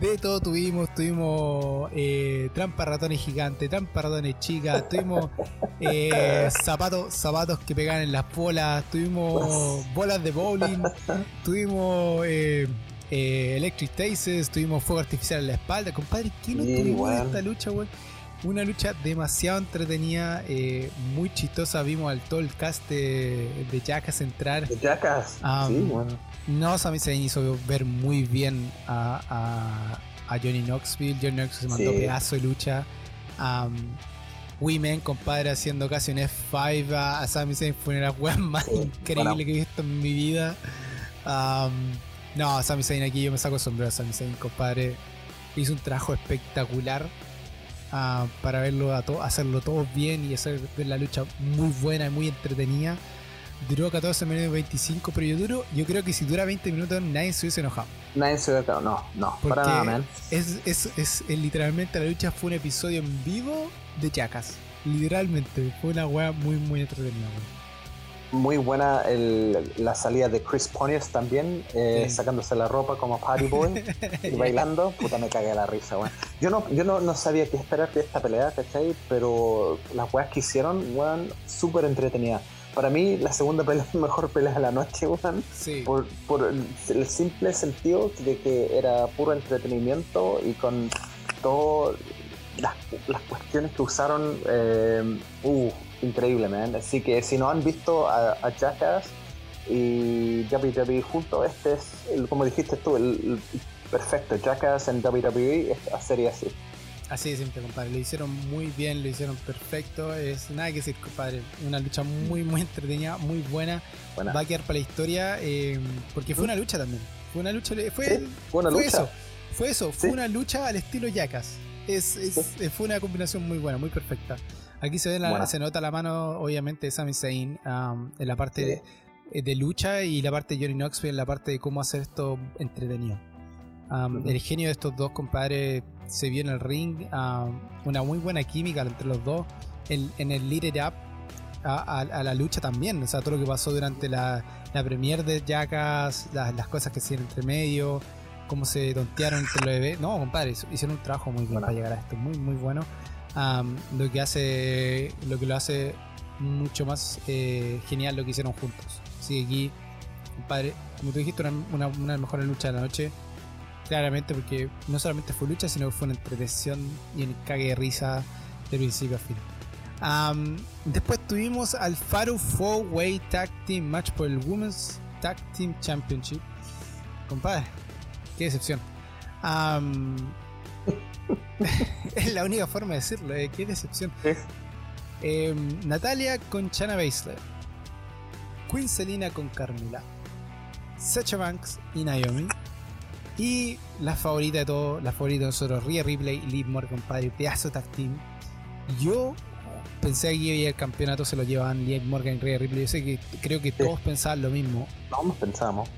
A: de todo tuvimos, tuvimos eh, trampa ratones gigantes, trampa ratones chicas, tuvimos eh, zapatos, zapatos que pegaban en las bolas, tuvimos bolas de bowling, tuvimos eh, eh, electric tases, tuvimos fuego artificial en la espalda, compadre, ¿qué no
B: Bien,
A: tuvimos en esta lucha, weón? Una lucha demasiado entretenida, eh, muy chistosa, vimos al todo el cast de, de Jackass entrar.
B: De Jackass.
A: Ah,
B: sí, bueno.
A: No, Sami Zayn hizo ver muy bien a, a, a Johnny Knoxville. Johnny Knoxville se mandó
B: Sí.
A: pedazo de lucha. Um, Women, compadre, haciendo casi un F5 a, a Sami Zayn fue una de las weas más
B: Sí,
A: increíbles
B: bueno.
A: que he visto en mi vida. Um, no, Sami Zayn aquí yo me saco el sombrero a Sami Zayn, compadre. Hizo un trabajo espectacular ah, para verlo a to- hacerlo todo bien y hacer la lucha muy buena y muy entretenida. Duró 14 minutos y 25, pero yo duro, yo creo que si dura 20 minutos nadie se hubiese enojado.
B: Nadie se ve acá. No, no,
A: Porque
B: para nada, man.
A: es, es, es, es literalmente la lucha fue un episodio en vivo de Jackass. Literalmente, fue una wea muy muy entretenida. weón.
B: Muy buena el- la salida de Chris Pontius también, eh,
A: Sí.
B: sacándose la ropa como Party Boy y bailando. Puta, me cagué la risa, weón. Yo no, yo no, no sabía qué esperar de esta pelea, ¿cachai? Pero las weas que hicieron, weón, súper entretenida. Para mí, la segunda pelea es mejor pelea de la noche, weón.
A: Sí,
B: Por, por el, el simple sentido de que era puro entretenimiento y con todas las, las cuestiones que usaron, eh, uh, increíble, man. Así que si no han visto a, a Jackass y WWE juntos, este es, el- como dijiste tú, el, el perfecto. Jackass en WWE, esta serie así.
A: así de simple, compadre. Lo hicieron muy bien, lo hicieron perfecto. Es nada que decir, compadre. Una lucha muy muy entretenida, muy buena.
B: Buena.
A: Va a quedar para la historia eh, porque fue una lucha también. Fue una lucha, fue,
B: Sí, fue una
A: fue
B: lucha.
A: eso. Fue eso, fue una lucha al estilo Jackass. Es, es- eh, fue una combinación muy buena, muy perfecta. Aquí se ve la-
B: Buena.
A: se nota la mano, obviamente, de Sami Zayn um, en la parte
B: Sí.
A: de, eh, de lucha y la parte de Johnny Knoxville en la parte de cómo hacer esto entretenido. Um. El genio de estos dos compadres se vio en el ring, um, una muy buena química entre los dos. En, en el Lead It Up a, a- a la lucha también, o sea, todo lo que pasó durante la, la premiere de Jackass, las, las cosas que hicieron entre medio, cómo se tontearon entre los bebés. No, compadre, hicieron un trabajo muy
B: Bueno.
A: para llegar a esto, muy, muy bueno. Lo que hace lo que lo hace mucho más eh, genial lo que hicieron juntos. Así que aquí, compadre, como tú dijiste, una, una, de las mejores luchas de la noche. Claramente, porque no solamente fue lucha, sino que fue una entretención y un cague de risa de principio a fin. Después tuvimos al Faru Four Way Tag Team Match por el Women's Tag Team Championship. Compadre, qué decepción. Es la única forma de decirlo, eh, qué decepción. Em, Natalia con Chana Baszler. Queen Selina con Carmela. Sacha Banks y Naomi. Y la favorita de todos, la favorita de nosotros, Rhea Ripley y Liv Morgan, padre, pedazo tag team. Yo pensé que el campeonato se lo llevaban Liv Morgan y Rhea Ripley. Yo sé que creo que todos pensaban lo mismo.
B: No nos pensamos.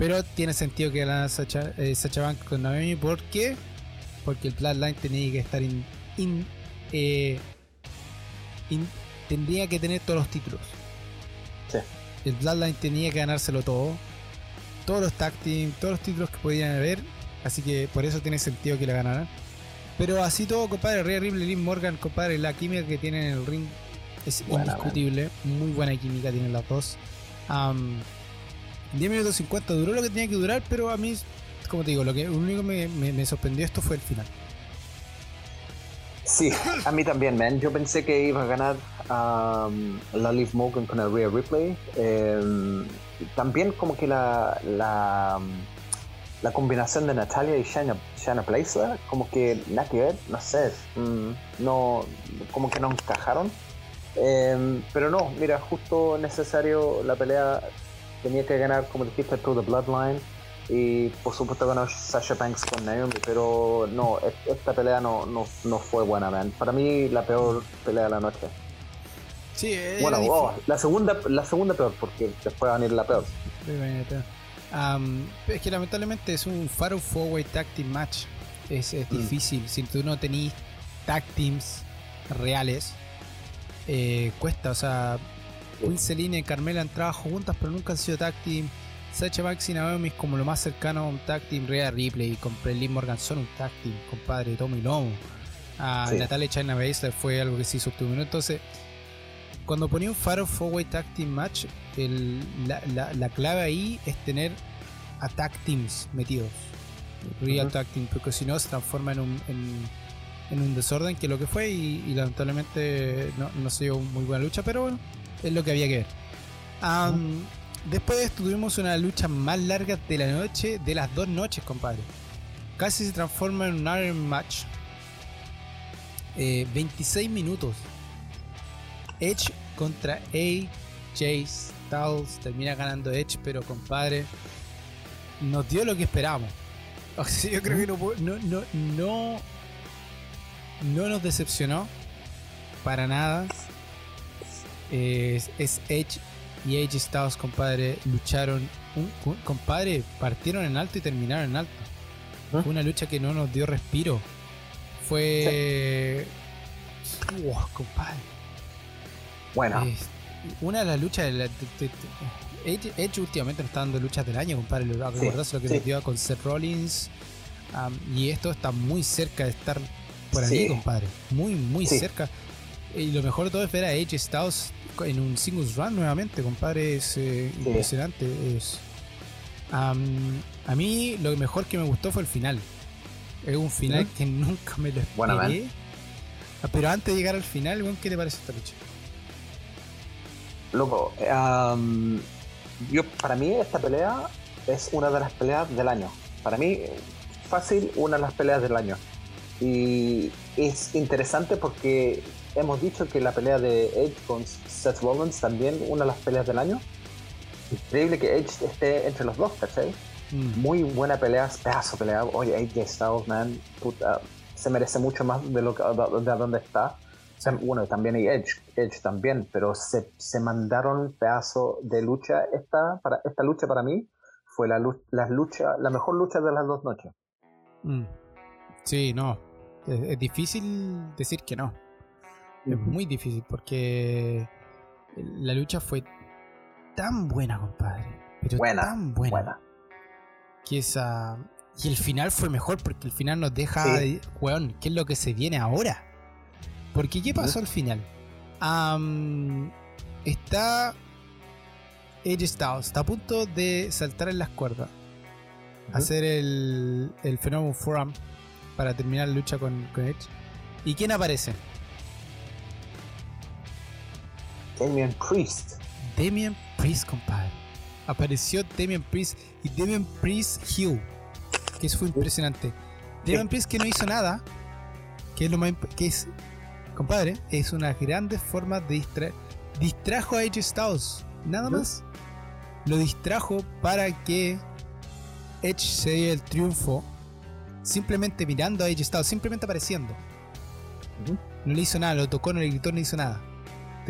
A: Pero tiene sentido que la Sacha, eh, Sacha Banks con Naomi. ¿Por qué? Porque el Bloodline tenía que estar in, in- eh, in- tendría que tener todos los títulos.
B: Sí.
A: El Bloodline tenía que ganárselo todo. Todos los tag team, todos los títulos que podían haber. Así que por eso tiene sentido que la ganaran. Pero así todo, compadre, Rhea Ripley, Liv Morgan, compadre, la química que tienen en el ring es indiscutible. Muy buena química tienen las dos. 10 minutos 50 duró lo que tenía que durar, pero a mí, como te digo, lo que lo único que me, me- sorprendió esto fue el final.
B: Sí, a mí también, man. Yo pensé que iba a ganar um, la Liv Morgan con el Rhea Ripley. Eh, también como que la, la, um, la combinación de Natalia y Shayna, Shayna Baszler, como que nada que ver, no sé, mm, no, como que no encajaron. Eh, pero no, mira, justo necesario la pelea tenía que ganar, como dijiste, Through the Bloodline. Y por supuesto ganó Sasha Banks con Naomi, pero no, es- esta pelea no, no, no fue buena, man. Para mí la peor pelea de la noche.
A: Sí,
B: Bueno, oh, la segunda la segunda peor, porque después va a venir la peor.
A: Am, es que lamentablemente es un Faro Forward Tag Team Match. Es, es
B: Mm.
A: difícil. Si tú no tenés tag teams reales, eh, cuesta. O sea, Selina y Carmela han trabajado juntas, pero nunca han sido tag team. Sacha Banks y Naomi como lo más cercano a un tag team Rhea Ripley con Lee Morgan son un tag team, compadre, Tommy Lomo. A sí. Natalia China Baszler fue algo que se hizo último Entonces, cuando ponía un Faro Four Tag Team Match, la, clave ahí es tener a tag teams metidos. Real tag team, porque si no se transforma en un, en, un desorden, que es lo que fue, y, lamentablemente no, no se dio muy buena lucha, pero bueno, es lo que había que ver. Después de esto tuvimos una lucha más larga de la noche, de las dos noches, compadre. Casi se transforma en un Iron Match. 26 eh, minutos. Edge contra AJ Styles. Termina ganando Edge, pero compadre, nos dio lo que esperábamos. O sea, yo creo que no, no, no, no, nos decepcionó para nada. Es, es Edge y AJ Styles, compadre, lucharon. Un, compadre, partieron en alto y terminaron en alto. ¿Ah? Una lucha que no nos dio respiro. Fue. compadre.
B: Bueno.
A: una de las luchas. De, Edge, últimamente no está dando luchas del año, compadre. lo que se dio con Seth Rollins. y esto está muy cerca de estar por ahí, compadre. Muy, muy cerca. Y lo mejor de todo es ver a AJ Styles en un singles run nuevamente, compadre, es eh, impresionante. Es, a mí lo mejor que me gustó fue el final. Es un final que nunca me lo esperé. Ah, pero antes de llegar al final, ¿qué te parece esta lucha?
B: Loco, yo para mí esta pelea es una de las peleas del año. Para mí, fácil, una de las peleas del año. Y es interesante porque hemos dicho que la pelea de Edge con Seth Rollins también una de las peleas del año. Increíble que Edge esté entre los dos, ¿cachai? Mm. Muy buena pelea, pedazo pelea. Oye, AJ Styles, man, puta, se merece mucho más de lo que, de, donde está. bueno, también hay Edge, Edge también, pero se, se mandaron pedazo de lucha. Esta, para, esta lucha para mí fue la, la lucha, la mejor lucha de las dos noches.
A: Mm. Sí, no. es difícil decir que no. Es muy difícil porque la lucha fue tan buena, compadre. Pero tan buena. Que esa. Y el final fue mejor porque el final nos deja, weón, ¿qué es lo que se viene ahora? Porque ¿qué pasó al final? está Edge Styles, está a punto de saltar en las cuerdas, hacer el, el fenómeno Forum para terminar la lucha con, con Edge. ¿Y quién aparece?
B: Damian Priest.
A: Damian Priest, compadre. Apareció Damian Priest y Damian Priest Hill. Que eso fue impresionante. Damian Priest que no hizo nada. Que es lo más. Que es. Compadre, es una grande forma de distraer. Distrajo a Edge Styles. Nada más. Lo distrajo para que Edge se diera el triunfo. Simplemente mirando a Edge Styles. Simplemente apareciendo. No le hizo nada, lo tocó, no le gritó, no hizo nada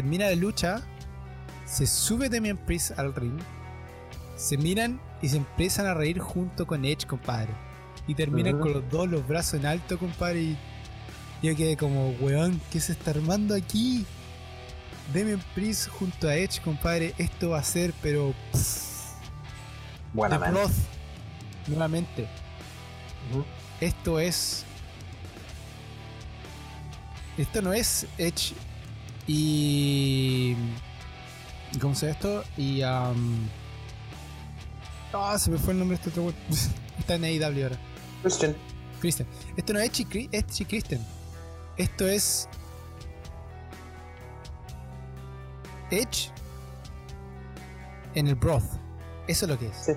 A: termina la lucha, se sube Damian Priest al ring, se miran y se empiezan a reír junto con Edge, compadre. Y terminan con los dos los brazos en alto, compadre. Y yo quedé como, weón, ¿qué se está armando aquí? Damian Priest junto a Edge, compadre. Esto va a ser, pero.
B: Buena
A: Nuevamente. Esto es. Esto no es Edge y. ¿Cómo se esto? Y. Um, ah, se me fue el nombre de este otro Está en AEW ahora.
B: Christian.
A: Christian. Esto no es Echi Christian. Esto es. Edge en el broth. Eso es lo que es. Sí.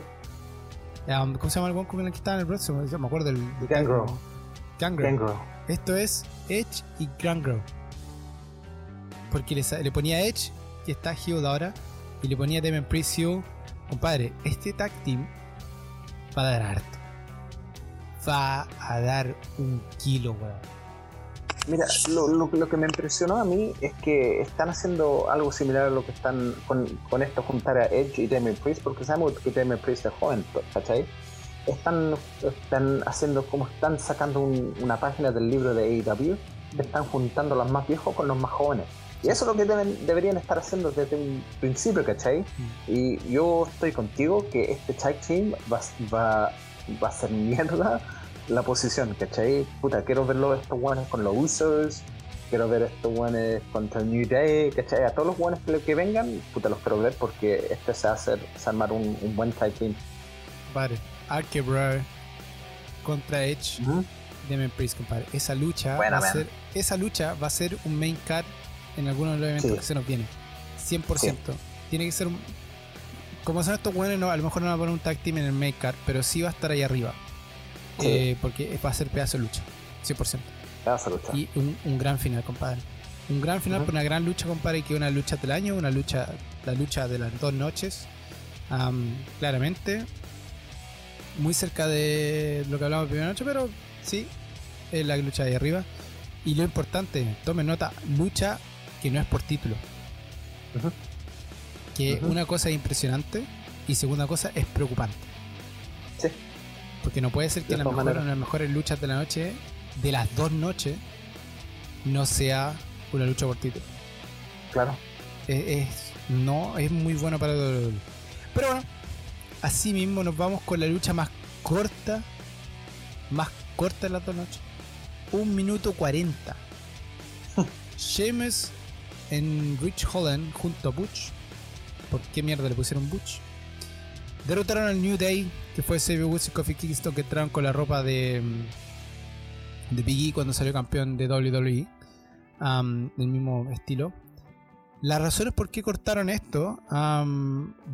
A: Um, ¿Cómo se llama el buen con el que estaba en el broth? Me acuerdo del.
B: Gangrel.
A: Gangrel. Esto es Edge y Gangrel porque le, ponía Edge, que está healed ahora, y le ponía Demon Priest Compadre, este tag team va a dar harto. Va a dar un kilo, weón.
B: Mira, lo, que me impresionó a mí es que están haciendo algo similar a lo que están con, esto, juntar a Edge y Demon Priest, porque sabemos que Demon Priest es joven, ¿cachai? Están, están haciendo como están sacando una página del libro de AEW, están juntando los más viejos con los más jóvenes. Y eso es lo que deben, deberían estar haciendo desde un principio, ¿cachai?
A: Mm.
B: Y yo estoy contigo que este tag team va, va, va a ser mierda la posición, ¿cachai? Puta, quiero verlo estos guanes con los Usos, quiero ver estos guanes contra el New Day, ¿cachai? A todos los guanes que, que vengan, puta, los quiero ver porque este se va a hacer, se va a armar un, un buen tag team.
A: Compadre, Arquebrar contra Edge, Demon Priest, compadre. Esa lucha,
B: Buena,
A: va a ser, esa lucha va a ser un main card en algunos de los eventos
B: Sí.
A: que se nos vienen. 100%. Tiene que ser un- Como son estos buenos, no, a lo mejor no van a poner un tag team en el main card, pero sí va a estar ahí arriba.
B: Sí.
A: Eh, porque va a ser pedazo de lucha. 100%.
B: Vas a luchar.
A: Y un, un gran final, compadre. Un gran final,
B: Ujú.
A: por una gran lucha, compadre, que una lucha del año, una lucha, la lucha de las dos noches. Am, claramente. Muy cerca de lo que hablamos de primera noche, pero sí, es la lucha ahí arriba. Y lo importante, tomen nota, lucha que no es por título. Que una cosa es impresionante y segunda cosa es preocupante.
B: Sí.
A: Porque no puede ser que
B: De
A: en las
B: todas
A: mejores,
B: maneras.
A: en las mejores luchas de la noche, de las dos noches, no sea una lucha por título.
B: Claro.
A: Es, es- no, es muy bueno para WWE. Pero bueno, así mismo nos vamos con la lucha más corta, más corta de las dos noches. Un minuto 40. Sheamus en Rich Holland junto a Butch. ¿Por qué mierda le pusieron Butch? Derrotaron al New Day, que fue Xavier Woods y Kofi Kingston, que entraron con la ropa de, mm, de Big E cuando salió campeón de WWE. del mismo estilo. Las razones por qué cortaron esto,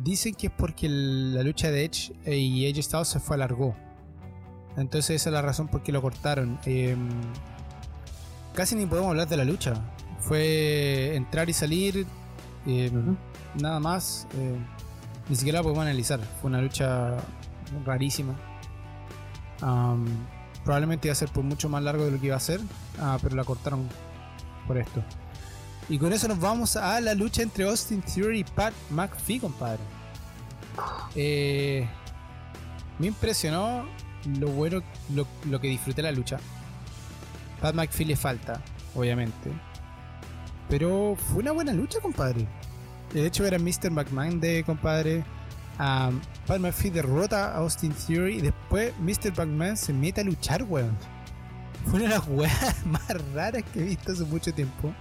A: dicen que es porque la lucha de Edge y Edge Styles se fue alargó. Entonces esa es la razón por qué lo cortaron. Em, casi ni podemos hablar de la lucha. Fue entrar y salir, em, nada más. eh, ni siquiera la podemos analizar. Fue una lucha rarísima. Probablemente iba a ser por mucho más largo de lo que iba a ser, ah, pero la cortaron por esto. Y con eso nos vamos a la lucha entre Austin Theory y Pat McPhee, compadre. Eh, me impresionó lo bueno, lo, lo que disfruté la lucha. Pat McPhee le falta, obviamente. Pero fue una buena lucha, compadre. De hecho, era Mr. McMahon de compadre. Pat McPhee derrota a Austin Theory y después Mr. McMahon se mete a luchar, weón. Fue una de las weas más raras que he visto hace mucho tiempo.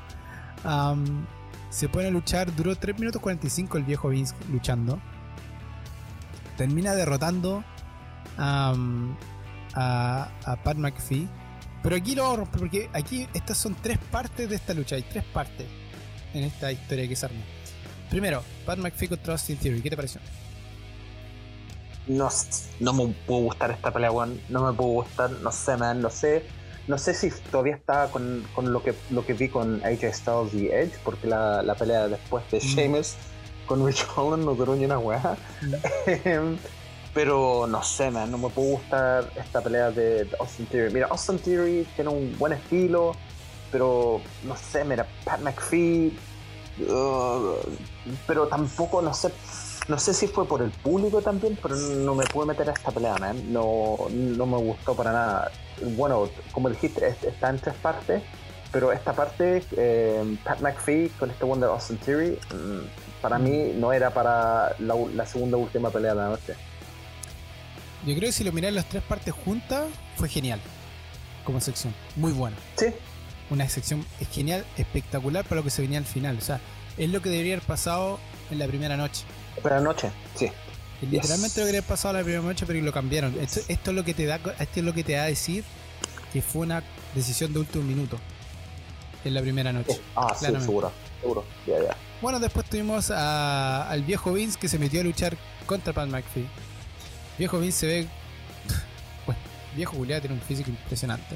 A: Se pone a luchar, duró 3 minutos 45 el viejo Vince luchando. Termina derrotando a, a Pat McPhee. Pero aquí lo vamos porque aquí estas son tres partes de esta lucha. Hay tres partes en esta historia que se arma. Primero, Pat McPhee contra Austin Theory. ¿Qué te pareció?
B: No, no me pudo gustar esta pelea, weón. No me pudo gustar, no sé, man, no sé. No sé si todavía está con, con lo, que, lo que vi con AJ Styles y Edge, porque la, la pelea después de
A: Mm.
B: Sheamus con Rich Holland no duró ni una weá. Pero no sé, man, no me pudo gustar esta pelea de, Austin Theory. Mira, Austin Theory tiene un buen estilo, pero no sé, mira, Pat McPhee. uh, pero tampoco, no sé, no sé si fue por el público también, pero no me pude meter a esta pelea, man. No, no me gustó para nada. Bueno, como dijiste, es- está en tres partes, pero esta parte, eh, Pat McPhee con este one de Austin Theory, mm, para mí no era para la, la segunda última pelea de la noche.
A: Yo creo que si lo miráis las tres partes juntas, fue genial. Como sección. Muy buena.
B: Sí,
A: Una sección genial, espectacular para lo que se venía al final. O sea, es lo que debería haber pasado en la primera noche.
B: pero anoche, sí.
A: Es Literalmente lo que debería haber pasado en la primera noche, pero lo cambiaron. Esto, esto es lo que te da, esto es lo que te da a decir que fue una decisión de último minuto en la primera noche.
B: Ah, sí, seguro, seguro. Ya, ya.
A: Bueno, después tuvimos a- al viejo Vince que se metió a luchar contra Pat McPhee. Viejo Vince se ve. Bueno, viejo Julián tiene un físico impresionante.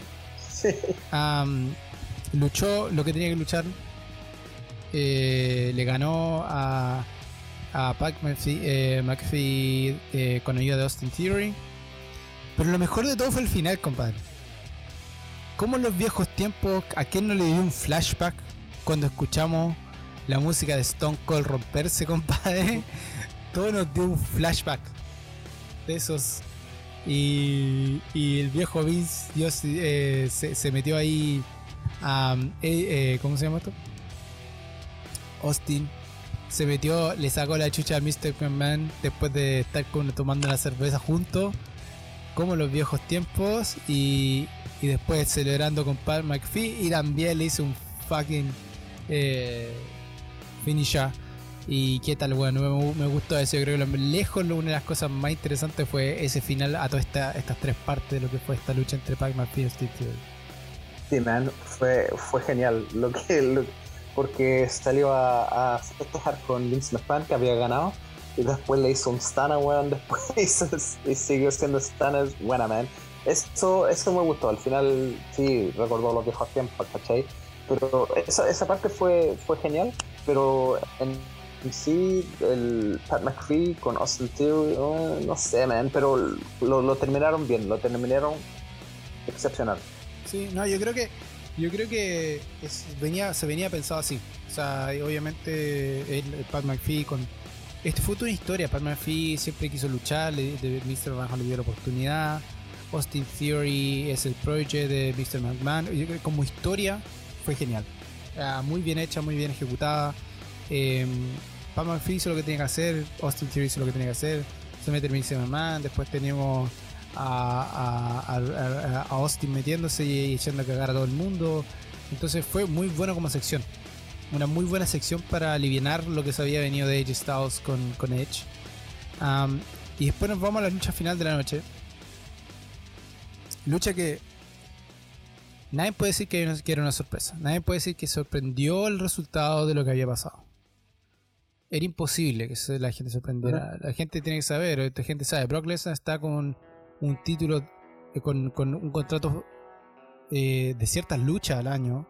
B: Sí.
A: Am, luchó lo que tenía que luchar. Eh, le ganó a, a Pat McPhee, eh, McPhee, eh, con ayuda de Austin Theory. Pero lo mejor de todo fue el final, compadre. Como en los viejos tiempos, ¿a quién no le dio un flashback cuando escuchamos la música de Stone Cold romperse, compadre? Todo nos dio un flashback de esos. Y, y el viejo Vince Dios, eh, se, se metió ahí a. eh, eh, ¿Cómo se llama esto? Austin se metió, le sacó la chucha a Mr. McMahon después de estar tomando la cerveza juntos, como los viejos tiempos, y, y después celebrando con Pat McPhee, y también le hizo un fucking finisher. Y qué tal, bueno, me, gustó eso. Yo creo que lo, lejos una de las cosas más interesantes fue ese final a todas esta, estas tres partes de lo que fue esta lucha entre Pac-Man y Steve
B: Sí, man, fue, fue genial. Lo que, porque salió a, festejar con Vince McMahon que había ganado y después le hizo un stunner, weón. Después y siguió siendo stunner, buena, man. Eso, eso me gustó. Al final, sí, recordó lo que dijo tiempo, ¿cachai? Pero esa, esa parte fue, fue genial. Pero en sí, el Pat McPhee con Austin Theory, no sé, man, pero lo, terminaron bien, lo terminaron excepcional.
A: Sí, no, yo creo que yo creo que venía, se venía pensado así. O sea, obviamente el, Pat McPhee con este fue una historia. Pat McPhee siempre quiso luchar, le, de Mr. Van le dio la oportunidad. Austin Theory es el proyecto de Mr. McMahon. Yo creo que como historia fue genial. muy bien hecha, muy bien ejecutada. Eh, Batman hizo lo que tenía que hacer, Austin Theory hizo lo que tenía que hacer, se mete el Man, después tenemos a, Austin metiéndose y echando a cagar a todo el mundo. Entonces fue muy bueno como sección. Una muy buena sección para aliviar lo que se había venido de Edge Styles con, Edge. y después nos vamos a la lucha final de la noche. Lucha que nadie puede decir que era una sorpresa. Nadie puede decir que sorprendió el resultado de lo que había pasado era imposible que la gente sorprendiera. La gente tiene que saber, esta gente sabe, Brock Lesnar está con un título, eh, con, un contrato eh, de ciertas luchas al año,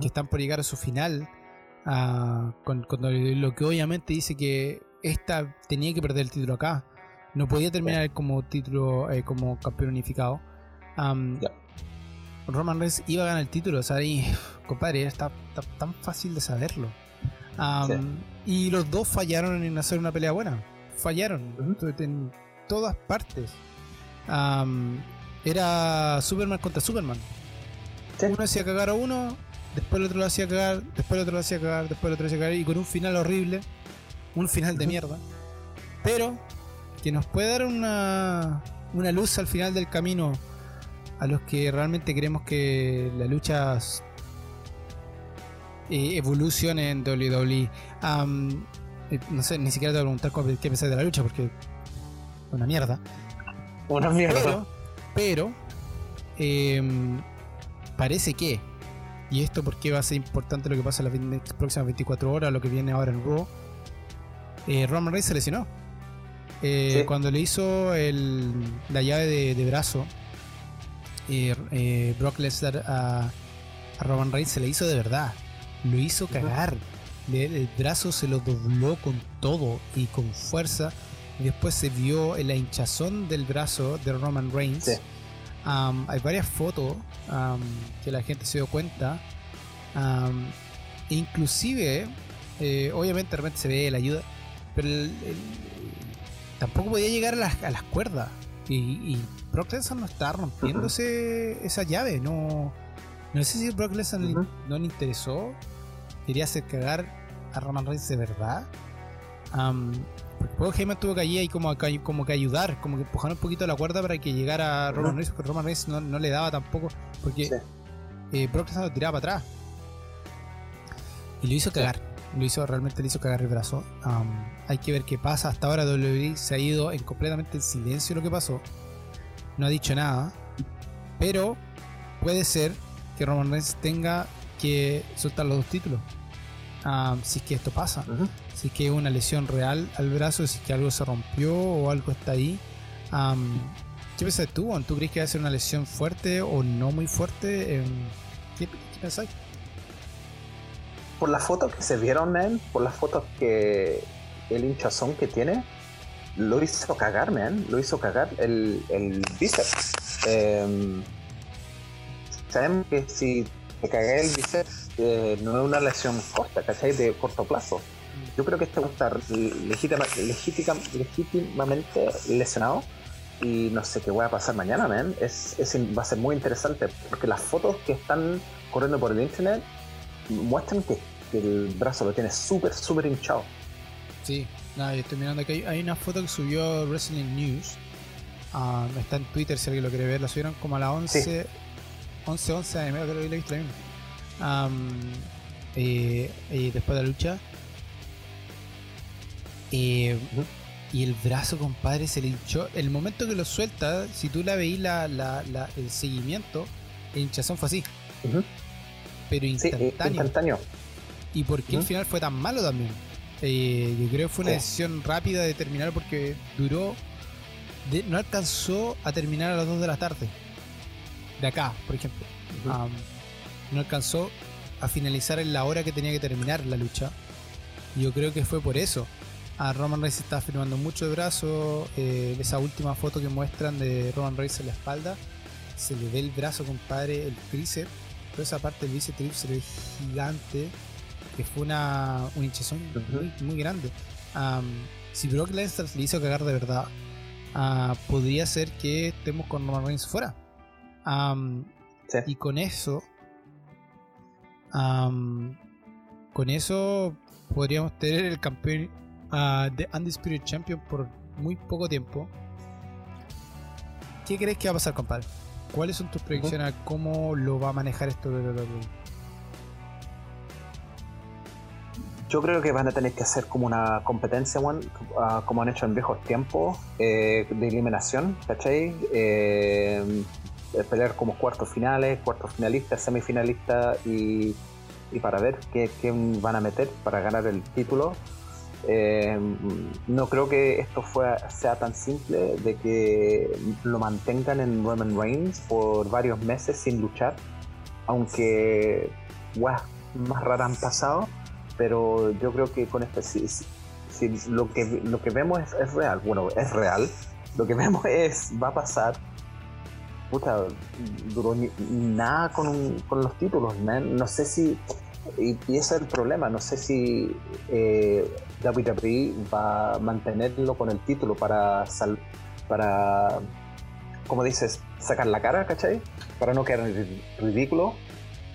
A: que están por llegar a su final, con, lo que obviamente dice que esta tenía que perder el título acá. No podía terminar como título, eh, como campeón unificado. Roman Reigns iba a ganar el título, o sea, y, compadre, está tan fácil de saberlo. Y los dos fallaron en hacer una pelea buena. Fallaron en todas partes. era Superman contra Superman. Uno hacía cagar a uno, después el otro lo hacía cagar, después el otro lo hacía cagar, después el otro lo hacía cagar, y con un final horrible. Un final de mierda. Pero que nos puede dar una, una luz al final del camino a los que realmente queremos que la lucha eh, Evolution en WWE. Eh, no sé, ni siquiera te voy a preguntar qué pensás de la lucha porque una mierda.
B: Una mierda.
A: Pero, em, parece que, y esto porque va a ser importante lo que pasa en las próximas 24 horas, lo que viene ahora en Raw, eh, Roman Reigns se lesionó. Eh, cuando le hizo el, la llave de, brazo, Brock Lesnar a, a Roman Reigns se le hizo de verdad lo hizo cagar. El brazo se lo dobló con todo y con fuerza. Y después se vio la hinchazón del brazo de Roman Reigns. hay varias fotos que la gente se dio cuenta. inclusive, eh, obviamente de repente se ve la ayuda, pero tampoco podía llegar a las, a las cuerdas. Y, y Brock Lesnar no está rompiéndose esa llave. No, no sé si Brock Lesnar no le interesó quería hacer cagar a Roman Reigns de verdad. porque luego Heyman tuvo que allí y como, como que ayudar, como que empujar un poquito la cuerda para que llegara a Roman Reigns, porque Roman Reigns no, le daba tampoco, porque eh, Brock Lesnar lo tiraba para atrás. Y lo hizo cagar, lo hizo, realmente le hizo cagar el brazo. hay que ver qué pasa. Hasta ahora WWE se ha ido en completamente en silencio lo que pasó. No ha dicho nada. Pero puede ser que Roman Reigns tenga que soltar los dos títulos. Ah, si es que esto pasa, si es que es una lesión real al brazo, si es que algo se rompió o algo está ahí. ¿Qué piensas tú? ¿Tú crees que va a ser una lesión fuerte o no muy fuerte? ¿Qué, qué
B: Por las fotos que se vieron, man, por las fotos que el hinchazón que tiene, lo hizo cagar, man. Lo hizo cagar el, el bíceps. Eh, sabemos que si te cagué el bíceps eh, no es una lesión corta, ¿cachai? De corto plazo. Yo creo que este va a estar legítimamente lesionado y no sé qué va a pasar mañana, man. Es, va a ser muy interesante porque las fotos que están corriendo por el internet muestran que que el brazo lo tiene súper, súper hinchado.
A: Sí, nada, yo estoy mirando aquí. Hay una foto que subió Wrestling News. Ah, está en Twitter si alguien lo quiere ver. La subieron como a las 11, 11, 11 AM, creo que lo he visto también. Eh, y después de la lucha. Eh, y el brazo, compadre, se le hinchó. El momento que lo suelta, si tú la veís la, la, el seguimiento, el hinchazón fue así. Pero instantáneo. Y por qué el final fue tan malo también. Eh, yo creo que fue una decisión rápida de terminar porque duró. no alcanzó a terminar a las 2 de la tarde. De acá, por ejemplo. no alcanzó a finalizar en la hora que tenía que terminar la lucha. Yo creo que fue por eso. A Roman Reigns está firmando mucho de brazo. Eh, esa última foto que muestran de Roman Reigns en la espalda. Se le ve el brazo, compadre, el tríceps. Toda esa parte del bíceps se le ve gigante. Que fue una, un hinchazón muy, grande. si Brock Lesnar le hizo cagar de verdad, ah, podría ser que estemos con Roman Reigns fuera. Y con eso, con eso podríamos tener el campeón de Undisputed Champion por muy poco tiempo. ¿Qué crees que va a pasar, compadre? ¿Cuáles son tus predicciones a cómo lo va a manejar esto de
B: Yo creo que van a tener que hacer como una competencia, ah, como han hecho en viejos tiempos, eh, de eliminación, ¿cachai? Eh, pelear como cuartos finales, cuartos finalistas, semifinalistas y, para ver qué, van a meter para ganar el título. Eh, no creo que esto sea tan simple de que lo mantengan en Roman Reigns por varios meses sin luchar, aunque más raras han pasado, pero yo creo que con este si, lo que vemos es, real, bueno, es real, lo que vemos es va a pasar. Puta, duró nada con, con los títulos, no sé si y, ese es el problema. No sé si eh, WWE va a mantenerlo con el título para, sal, para como dices, sacar la cara, ¿cachai? Para no quedar ridículo.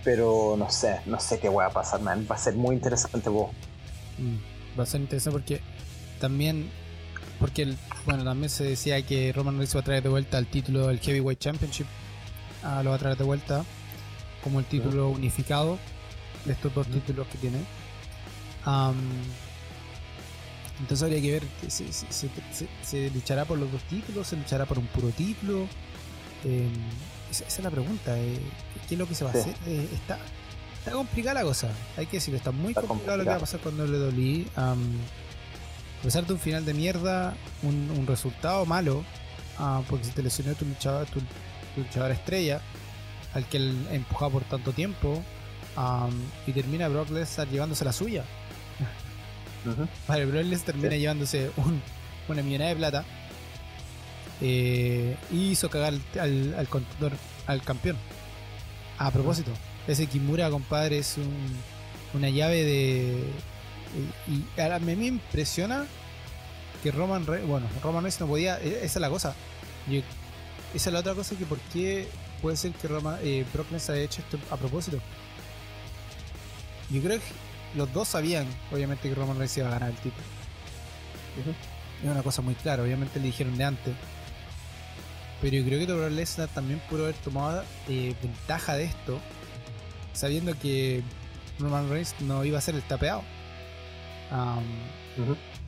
B: Pero no sé, no sé qué va a pasar, man. Va a ser muy interesante vos.
A: Mm, va a ser interesante porque también, porque bueno, también se decía que Roman Reigns va a traer de vuelta el título del Heavyweight Championship. Ah, lo va a traer de vuelta como el título unificado de estos dos títulos que tiene. entonces habría que ver si se, luchará por los dos títulos, se luchará por un puro título. Em, esa, es la pregunta. Eh, ¿Qué es lo que se va a hacer? Eh, está, está complicada la cosa. Hay que decirlo, está muy complicado, lo que va a pasar cuando le dolí. A pesar de un final de mierda, un, resultado malo, ah, porque se te lesionó tu luchador, tu, luchador estrella, al que él empujaba por tanto tiempo, y termina Brock Lesnar llevándose la suya. Vale, Brock Lesnar termina llevándose una millonada de plata. Eh, y hizo cagar al, al, al campeón. A propósito, ese Kimura, compadre, es una llave de. Y, a mí me impresiona que Roman Reigns, bueno, Roman Reigns no podía, e, esa es la cosa. esa es la otra cosa que por qué puede ser que Roman, eh, Brock Lesnar haya hecho esto a propósito. Yo creo que los dos sabían, obviamente, que Roman Reigns iba a ganar el título. Es una cosa muy clara, obviamente le dijeron de antes. Pero yo creo que Brock Lesnar también pudo haber tomado eh, ventaja de esto, sabiendo que Roman Reigns no iba a ser el tapeado.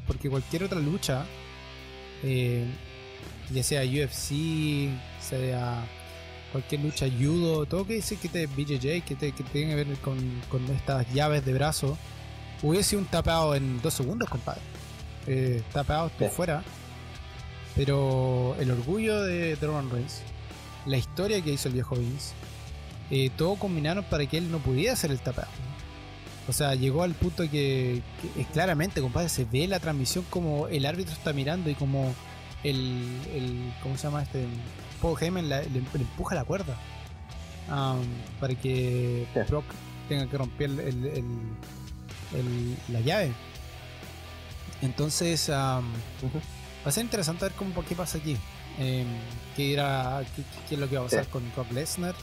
A: Porque cualquier otra lucha, eh, ya sea UFC, sea cualquier lucha judo, todo que dice que te BJJ, que, te, que tenga que ver con, estas llaves de brazo, hubiese sido un tapeado en dos segundos, compadre. Eh, tapeado, estoy fuera. Pero el orgullo de, Roman Reigns, la historia que hizo el viejo Vince, eh, todo combinaron para que él no pudiera hacer el tapeado. O sea, llegó al punto que, que, claramente, compadre, se ve la transmisión como el árbitro está mirando y como el, el ¿cómo se llama este? Paul Heyman le, empuja la cuerda para que Brock tenga que romper la llave. Entonces va a ser interesante ver cómo qué pasa aquí. Em, qué, era, qué, es lo que va a pasar con Brock Lesnar.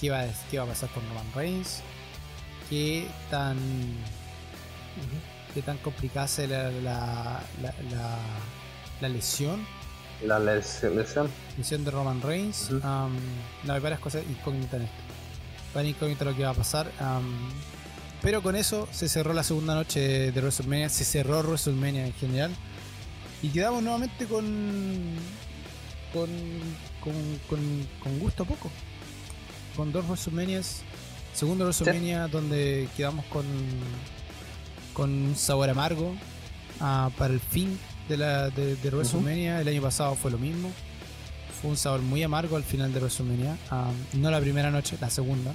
A: qué, va, qué va a pasar con Roman Reigns. Qué tan qué tan complicada es la, la, la, la, lesión.
B: La lesión.
A: Lesión de Roman Reigns. no, hay varias cosas incógnitas en esto. Varias incógnitas lo que va a pasar. pero con eso se cerró la segunda noche de WrestleMania. Se cerró WrestleMania en general. Y quedamos nuevamente con. con. con, con, gusto poco. Con dos WrestleManias. Segundo WrestleMania donde quedamos con con un sabor amargo ah, para el fin de, la, de, WrestleMania. El año pasado fue lo mismo. Fue un sabor muy amargo al final de WrestleMania. Ah, no la primera noche, la segunda.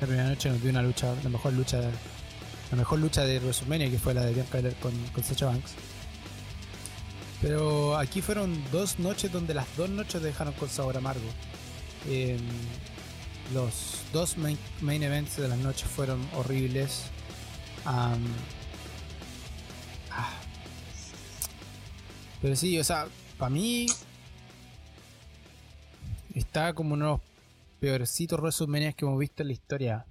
A: La primera noche nos dio una lucha, la mejor lucha, la mejor lucha de WrestleMania que fue la de Bianca Belair con, con Sacha Banks. Pero aquí fueron dos noches donde las dos noches dejaron con sabor amargo. Em, los dos main, main, events de las noches fueron horribles. Ah. Pero sí, o sea, para mí está como uno de los peorcitos resumenias que hemos visto en la historia.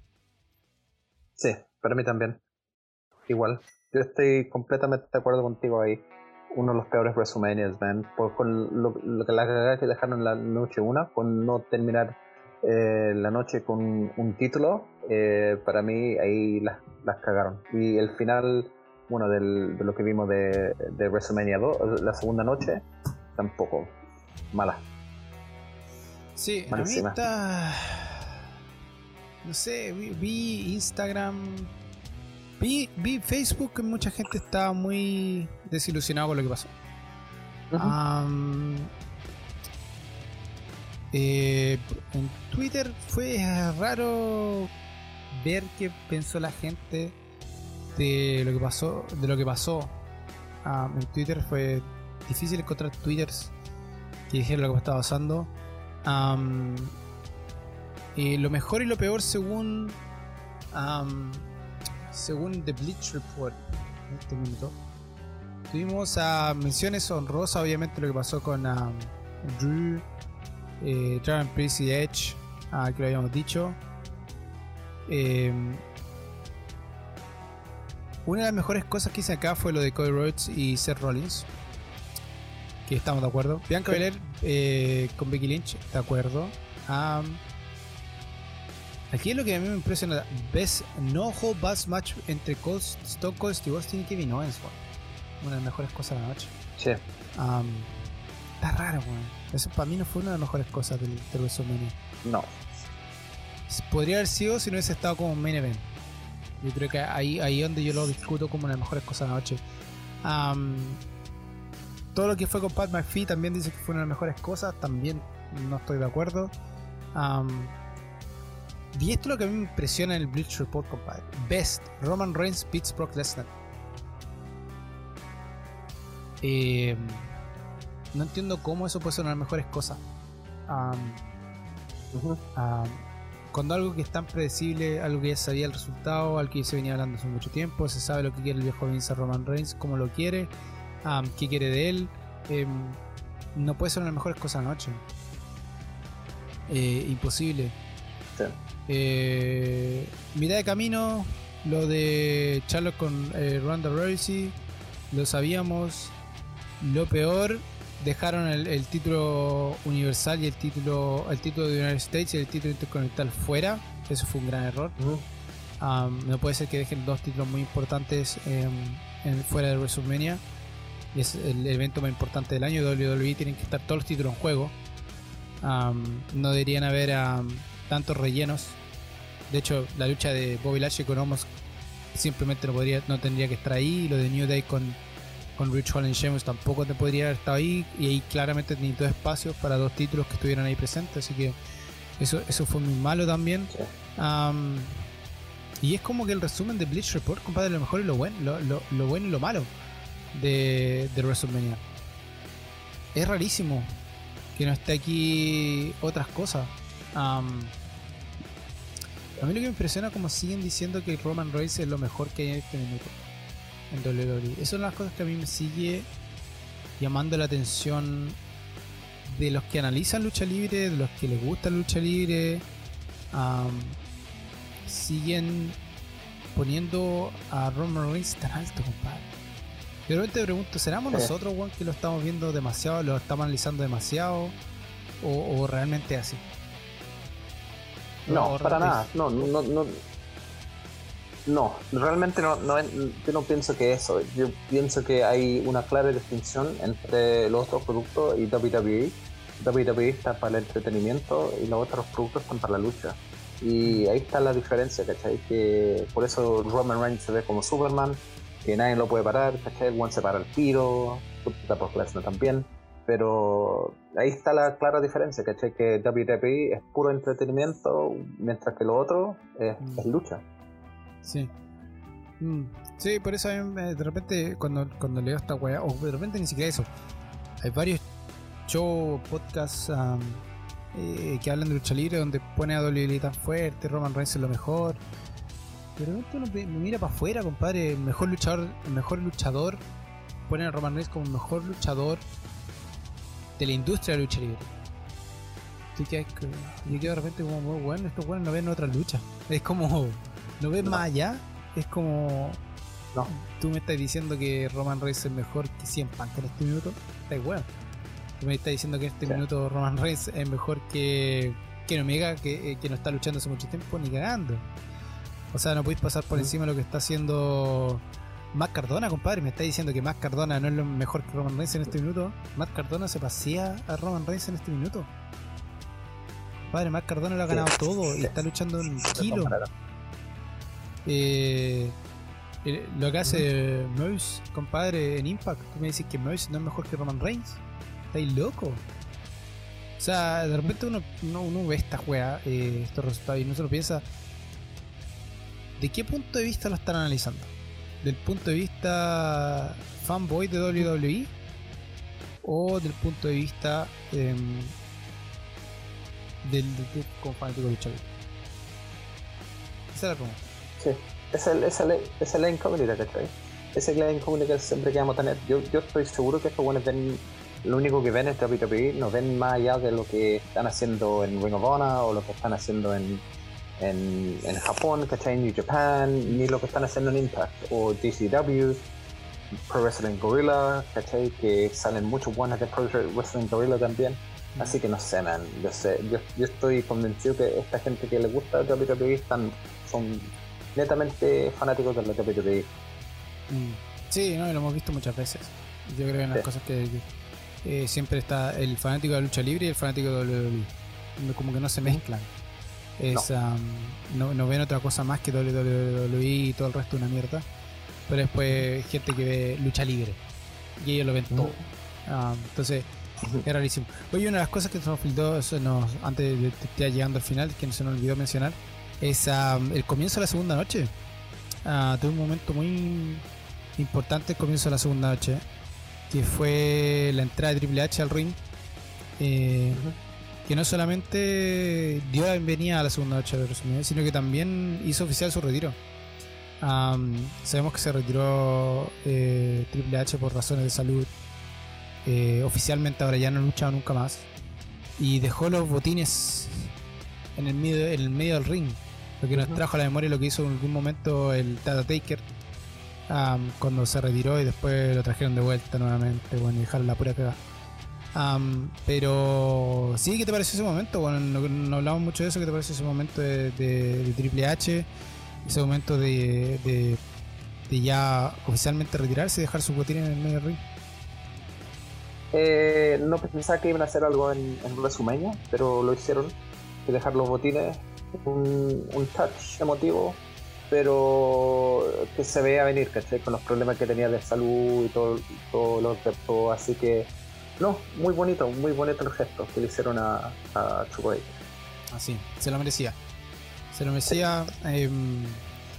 B: Sí, para mí también. Igual. Yo estoy completamente de acuerdo contigo ahí. Uno de los peores resumenias, man. Por, con lo, que la cagada que dejaron la noche una, con no terminar eh, la noche con un título, eh, para mí ahí las, las, cagaron. Y el final bueno, del, de lo que vimos de, de WrestleMania 2, la segunda noche, tampoco mala.
A: Sí, a mí está... No sé, vi, Instagram, vi, vi, Facebook que mucha gente estaba muy desilusionado con lo que pasó. Eh, en Twitter fue raro ver qué pensó la gente de lo que pasó, de lo que pasó en Twitter fue difícil encontrar twitters que dijeron lo que estaba pasando. lo mejor y lo peor según según The Bleach Report en este minuto. Tuvimos a menciones honrosas, obviamente, lo que pasó con Drew, eh, Dragon Priest y Edge, uh, que lo habíamos dicho. Eh, una de las mejores cosas que hice acá fue lo de Cody Rhodes y Seth Rollins. Que estamos de acuerdo. Bianca Belair eh, con Becky Lynch, de acuerdo. aquí es lo que a mí me impresiona. Ves no hold bass match entre Stone Cold, Steve Austin y Kevin Owens. Una de las mejores cosas de la noche.
B: Sí.
A: está raro, weón. Eso para mí no fue una de las mejores cosas del, del WrestleMania.
B: No.
A: Podría haber sido si no hubiese estado como main event. Yo creo que ahí ahí donde yo lo discuto como una de las mejores cosas de la noche. todo lo que fue con Pat McPhee también dice que fue una de las mejores cosas. También no estoy de acuerdo. y esto es lo que a mí me impresiona en el Bleach Report, compadre. Best, Roman Reigns beats Brock Lesnar. Em, no entiendo cómo eso puede ser una de las mejores cosas cuando algo que es tan predecible, algo que ya sabía el resultado, al que se venía hablando hace mucho tiempo, se sabe lo que quiere el viejo Vince Roman Reigns, cómo lo quiere, qué quiere de él, em, no puede ser una de las mejores cosas anoche. Eh, imposible. Eh, mitad de camino, lo de Charlotte con eh, Ronda Rousey, lo sabíamos. Lo peor dejaron el, título universal y el título el título de United States y el título intercontinental fuera. Eso fue un gran error. no puede ser que dejen dos títulos muy importantes fuera de WrestleMania. Y es el evento más importante del año. WWE tienen que estar todos los títulos en juego. no deberían haber tantos rellenos. De hecho, la lucha de Bobby Lashley con Omos simplemente no podría, no tendría que estar ahí. Lo de New Day con con Holland y Sheamus tampoco te podría haber estado ahí y ahí claramente dos espacios para dos títulos que estuvieran ahí presentes así que eso, eso fue muy malo también. Y es como que el resumen de Bleach Report compadre lo mejor y lo bueno lo, bueno y lo malo de, de WrestleMania. Es rarísimo que no esté aquí otras cosas. A mí lo que me impresiona como siguen diciendo que Roman Reigns es lo mejor que hay en este minuto en WWE. Esas son las cosas que a mí me sigue llamando la atención de los que analizan lucha libre, de los que les gusta lucha libre. siguen poniendo a Roman Reigns tan alto, compadre. De repente te pregunto, ¿seramos nosotros, Juan, que lo estamos viendo demasiado, lo estamos analizando demasiado? ¿O, realmente así?
B: No, para nada. No, no, no. No, realmente no, no, yo no pienso que eso. Yo pienso que hay una clara distinción entre los otros productos y WWE. WWE está para el entretenimiento y los otros productos están para la lucha. Y ahí está la diferencia, ¿cachai? Que por eso Roman Reigns se ve como Superman, que nadie lo puede parar, ¿cachai? One se para el tiro, por Lesnar también. Pero ahí está la clara diferencia, ¿cachai? Que WWE es puro entretenimiento, mientras que lo otro es, mm. lucha.
A: Sí. Mm. Sí, por eso de repente cuando, cuando leo esta weá, o de repente ni siquiera eso, hay varios shows, podcasts eh, que hablan de lucha libre donde pone a WWE tan fuerte, Roman Reigns es lo mejor. Pero de repente uno me mira para afuera, compadre, mejor luchador, el mejor luchador, ponen a Roman Reigns como el mejor luchador de la industria de lucha libre. Así que yo quedo de repente como, bueno, estos buenos no ven otra lucha. Es como, no ven más allá. Es como, no. Tú me estás diciendo que Roman Reigns es mejor que 100 Punk en este minuto. Está bueno me está diciendo que en este minuto Roman Reigns es mejor que que Omega, que, eh, que no está luchando hace mucho tiempo, ni cagando. O sea, no podéis pasar por encima de lo que está haciendo Matt Cardona, compadre. Me está diciendo que Matt Cardona no es lo mejor que Roman Reigns en este minuto. Matt Cardona se pasea a Roman Reigns en este minuto. Compadre, Matt Cardona lo ha ganado todo y está luchando en kilo. Eh, eh, lo que hace Moose, compadre, en Impact, tú me dices que Moose no es mejor que Roman Reigns estáis loco. O sea, de repente uno, uno, ve esta juega, eh, estos resultados, y no se lo piensa. ¿De qué punto de vista lo están analizando? ¿Del punto de vista fanboy de WWE? ¿O del punto de vista em, del, del, como fanático de lucha Esa es la pregunta.
B: Sí, esa es, la incógnita, ¿cachai? Esa es la incógnita que siempre queremos tener. Yo, yo estoy seguro que estos buenos ven lo único que ven es WWE, no ven más allá de lo que están haciendo en Ring of Honor o lo que están haciendo en, en, en Japón, ¿cachai? En New Japan, ni lo que están haciendo en Impact o DCW, Pro Wrestling Gorilla, ¿cachai? Que salen muchos buenos de Pro Wrestling Gorilla también. Así que no sé, man. Yo, sé, yo, yo, estoy convencido que esta gente que le gusta WWE están, son netamente fanáticos de la WWE.
A: Sí, no, lo hemos visto muchas veces. Yo creo que en las cosas que, eh, siempre está el fanático de la lucha libre y el fanático de WWE. Como que no se mezclan. Es, no. no, ven otra cosa más que WWE y todo el resto de una mierda. Pero después gente que ve lucha libre. Y ellos lo ven todo. entonces, es rarísimo. Oye, una de las cosas que nos filtró antes de estar llegando al final, que se nos olvidó mencionar, es el comienzo de la segunda noche. Uh, tuve un momento muy importante el comienzo de la segunda noche que fue la entrada de Triple H al ring, eh, que no solamente dio la bienvenida a la segunda noche de sino que también hizo oficial su retiro. sabemos que se retiró eh, Triple H por razones de salud. Eh, oficialmente ahora ya no ha luchado nunca más. Y dejó los botines en el medio, en el medio del ring. Lo que nos trajo a la memoria lo que hizo en algún momento el Tata Taker cuando se retiró y después lo trajeron de vuelta nuevamente, bueno, y dejaron la pura cagada. pero sí, ¿qué te pareció ese momento? Bueno, no, hablamos mucho de eso, ¿qué te pareció ese momento de, Triple H? Ese momento de, ya oficialmente retirarse y dejar su botín en el medio ring.
B: Eh, no pensaba que iban a hacer algo en, en pero lo hicieron. Y dejar los botines, un, touch emotivo pero que se vea venir, ¿cachai? Con los problemas que tenía de salud y todo, todo lo que todo, así que no, muy bonito, muy bonito el gesto que le hicieron a, a
A: Así, ah, se lo merecía. Se lo merecía. Em,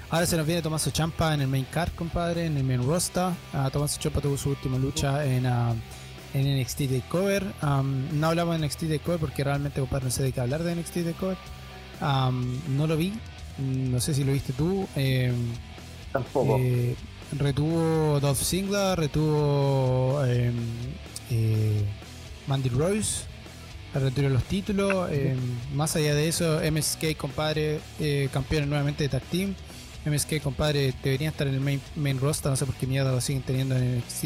A: ahora se nos viene Tomaso Champa en el main card, compadre, en el main roster. Uh, Tomaso Champa tuvo su última lucha en, uh, en NXT Takeover. Um, no hablamos de NXT Takeover porque realmente, compadre, no sé de qué hablar de NXT Takeover. Um, no lo vi, no sé si lo viste tú. Eh,
B: Tampoco. Eh,
A: retuvo Dolph Ziggler, retuvo eh, eh Mandy Rose, retuvo los títulos. más allá de eso, MSK, compadre, campeón nuevamente de Tag Team. MSK, compadre, debería estar en el main, main roster, no sé por qué miedo lo siguen teniendo en NXT.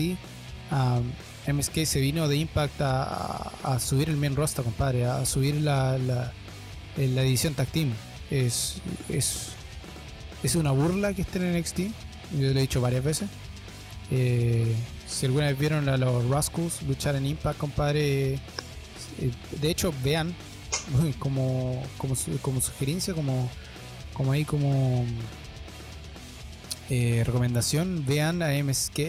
A: Um, MSK se vino de Impact a, subir el main roster, compadre, a subir la, la, la edición tag team. Es, es, es una burla que esté en NXT, yo lo he dicho varias veces. Eh, si alguna vez vieron a los Rascals luchar en Impact, compadre, eh, de hecho vean como, como, como sugerencia, como, como ahí como eh, recomendación, vean a MSK,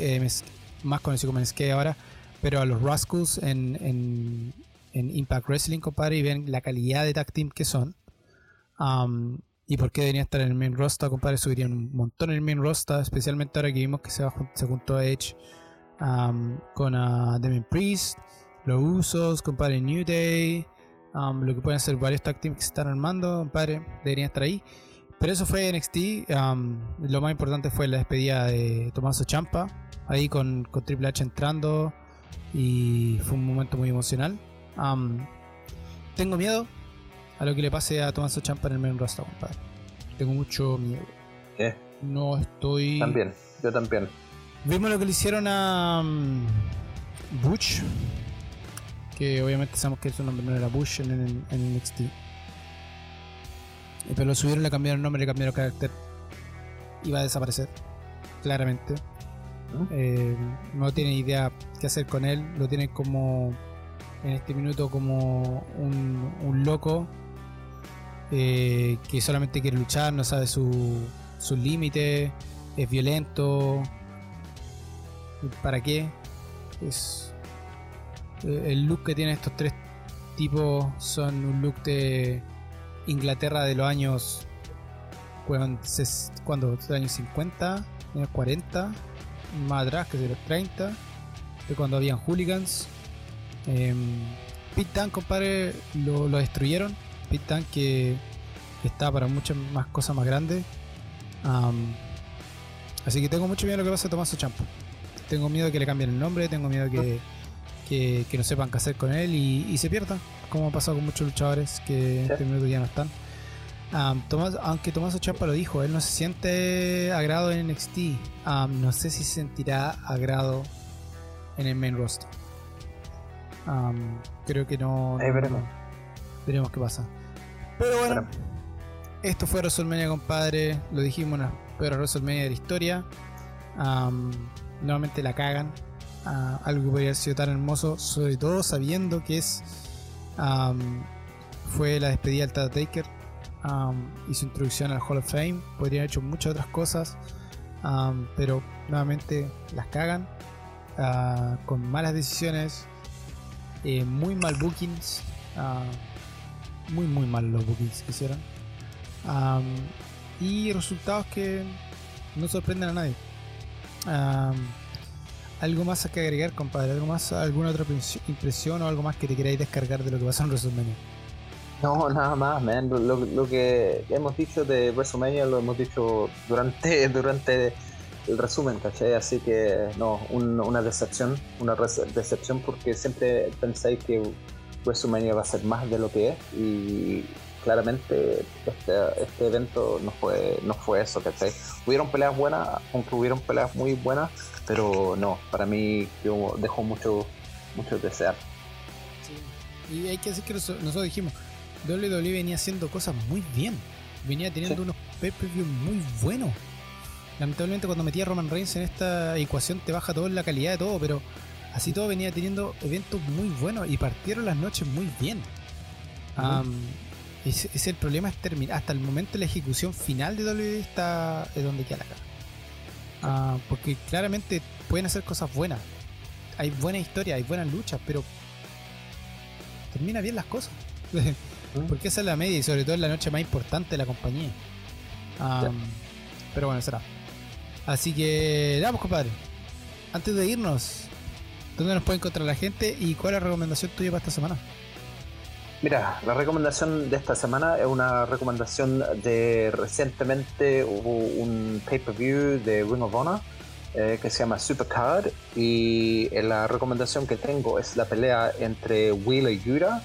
A: más conocido como MSK ahora, pero a los Rascals en, en, Impact Wrestling, compadre, y ven la calidad de tag team que son. y por qué deberían estar en el main roster, compadre, subirían un montón en el main roster, especialmente ahora que vimos que se, se juntó a Edge con a Demian Priest, los Usos, compadre, New Day, lo que pueden ser varios tag teams que se están armando, compadre, deberían estar ahí. Pero eso fue NXT. lo más importante fue la despedida de Tomaso Champa. Ahí con, Triple H entrando. Y fue un momento muy emocional. Tengo miedo a lo que le pase a Tomaso Champa en el main roster, compadre. Tengo mucho miedo.
B: ¿Qué?
A: No estoy.
B: También, yo también.
A: Vimos lo que le hicieron a Butch. Que obviamente sabemos que su nombre no era Bush en, en NXT. Eh, pero lo subieron, le cambiaron el nombre, le cambiaron el carácter. Iba a desaparecer, claramente. Eh, no tiene idea qué hacer con él. Lo tiene como en este minuto como un, loco eh, que solamente quiere luchar, no sabe sus su límites, es violento. ¿Para qué? Es el look que tienen estos tres tipos son un look de Inglaterra de los años. cuando años 50, años 40, más atrás, que de los 30, de cuando habían hooligans. Eh, Pit compadre, lo, destruyeron. Pit que está para muchas más cosas más grandes. así que tengo mucho miedo de lo que pasa a Tomaso Champa. Tengo miedo de que le cambien el nombre, tengo miedo de que, que, no sepan qué hacer con él y, y se pierda como ha pasado con muchos luchadores que en este minuto ya no están. aunque Tomás Champa lo dijo, él no se siente agrado en NXT. no sé si se sentirá agrado en el main roster. Creo que no.
B: veremos.
A: veremos qué pasa. Pero bueno, esto fue WrestleMania, compadre. Lo dijimos, una peor WrestleMania de la historia. nuevamente la cagan. Ah, algo que podría haber sido tan hermoso, sobre todo sabiendo que es fue la despedida del Tata Taker y su introducción al Hall of Fame. Podrían haber hecho muchas otras cosas, pero nuevamente las cagan ah, con malas decisiones, eh, muy mal bookings, muy muy mal los bookings que hicieron y resultados que no sorprenden a nadie. ¿Algo más que agregar, compadre? ¿Algo más, alguna otra impresión o algo más que te queráis descargar de lo que pasó en WrestleMania?
B: No, nada más, man. Lo, que hemos dicho de WrestleMania lo hemos dicho durante, durante el resumen, ¿cachai? Así que, no, una decepción, una decepción porque siempre pensáis que WrestleMania va a ser más de lo que es y claramente este, este evento no fue, no fue eso, ¿cachai? Hubieron peleas buenas, aunque hubieron peleas muy buenas, pero no, para mí dejó mucho, mucho de desear.
A: Sí. Y hay que decir que nosotros dijimos, WWE venía haciendo cosas muy bien, venía teniendo unos pay muy buenos. Lamentablemente cuando metía a Roman Reigns en esta ecuación te baja todo la calidad de todo, pero así todo venía teniendo eventos muy buenos y partieron las noches muy bien. es, el problema es terminar. Hasta el momento la ejecución final de WWE está es donde queda la cara. Ah, porque claramente pueden hacer cosas buenas. Hay buena historia, hay buenas luchas, pero termina bien las cosas. porque esa es la media y sobre todo es la noche más importante de la compañía. pero bueno, será. Así que, vamos, compadre. Antes de irnos, ¿dónde nos puede encontrar la gente y cuál es la recomendación tuya para esta semana?
B: Mira, la recomendación de esta semana es una recomendación de recientemente hubo un pay-per-view de Ring of Honor eh, que se llama Supercard y eh, la recomendación que tengo es la pelea entre Wheeler Yuta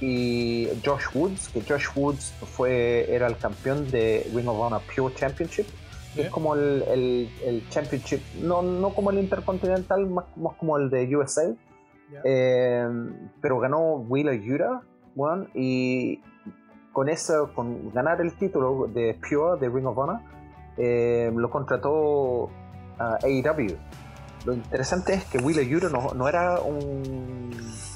B: y Josh Woods, que Josh Woods fue, era el campeón de Ring of Honor Pure Championship es como el, el, Championship, no, no como el Intercontinental, más, más como el de USA. Eh, pero ganó Wheeler Yuta, bueno, y con eso, con ganar el título de Pure de Ring of Honor, eh, lo contrató a AEW. Lo interesante es que Wheeler Yuta no, no era un,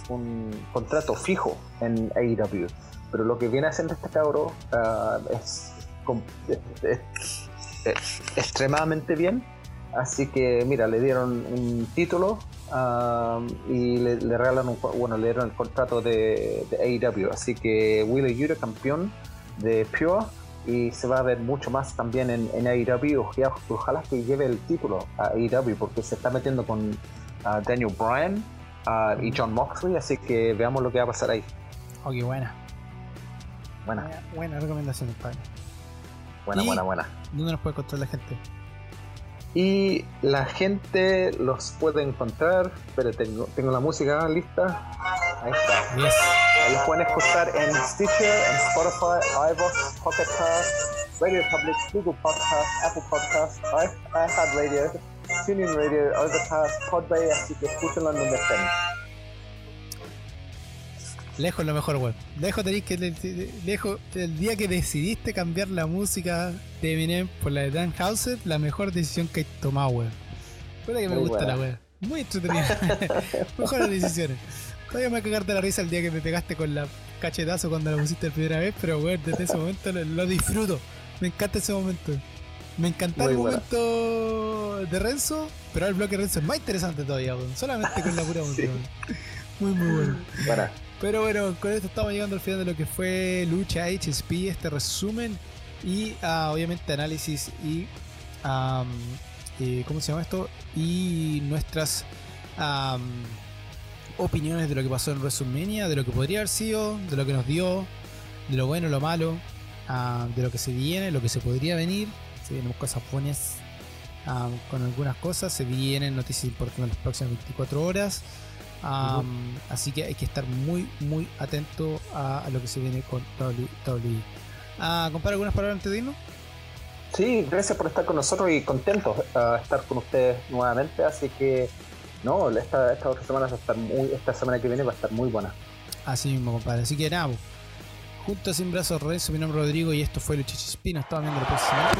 B: un, contrato fijo en AEW, pero lo que viene haciendo este cabro uh, es, extremadamente bien. Así que, mira, le dieron un título um, y le, regalan un, bueno, le dieron el contrato de, de AEW. Así que Wheeler Yuta, campeón de Pure, y se va a ver mucho más también en, en AEW. Ojalá, que lleve el título a AEW porque se está metiendo con uh, Daniel Bryan uh, y John Moxley, así que veamos lo que va a pasar ahí.
A: Ok, buena. Buena. Buena, recomendación, padre.
B: Buena, buena, buena.
A: ¿Dónde nos puede encontrar la gente?
B: Y la gente los puede encontrar. Pero tengo, tengo la música lista. Ahí está. Yes. Los pueden escuchar en Stitcher, en Spotify, iVoox, Pocket Cast, Radio Public, Google Podcast, Apple Podcast, Radio, TuneIn Radio, Overcast, Podbay, así que escúchenlo en donde estén.
A: Lejos lo mejor, weón. Lejos tenéis que. Lejos, el día que decidiste cambiar la música de Eminem por la de Dan Houser, la mejor decisión que he tomado, weón. Puede que me gusta la weón. Muy entretenida. Mejores decisiones. Todavía me voy a cagarte la risa el día que me pegaste con la cachetazo cuando la pusiste la primera vez, pero weón, desde ese momento lo, disfruto. Me encanta ese momento. Me encanta el momento de Renzo, pero el bloque de Renzo es más interesante todavía, weón. Solamente con la pura música, Muy, muy bueno. Para. Pero bueno, con esto estamos llegando al final de lo que fue Lucha HSP, este resumen y ah, obviamente análisis y, ¿cómo se llama esto? Y nuestras opiniones de lo que pasó en WrestleMania, de lo que podría haber sido, de lo que nos dio, de lo bueno, lo malo, de lo que se viene, lo que se podría venir. Se vienen cosas buenas con algunas cosas, se vienen noticias importantes en las próximas 24 horas. Así que hay que estar muy, muy atento a, lo que se viene con WWE. Ah, ¿Compara algunas palabras antes de irnos?
B: Sí, gracias por estar con nosotros y contentos de estar con ustedes nuevamente. Así que, no, esta, esta otra semana va a estar muy, esta semana que viene va a estar muy buena.
A: Así mismo, compadre. Así que nada, juntos sin brazos, Renzo, mi nombre es Rodrigo y esto fue Luchichispino. Estaba viendo la próxima.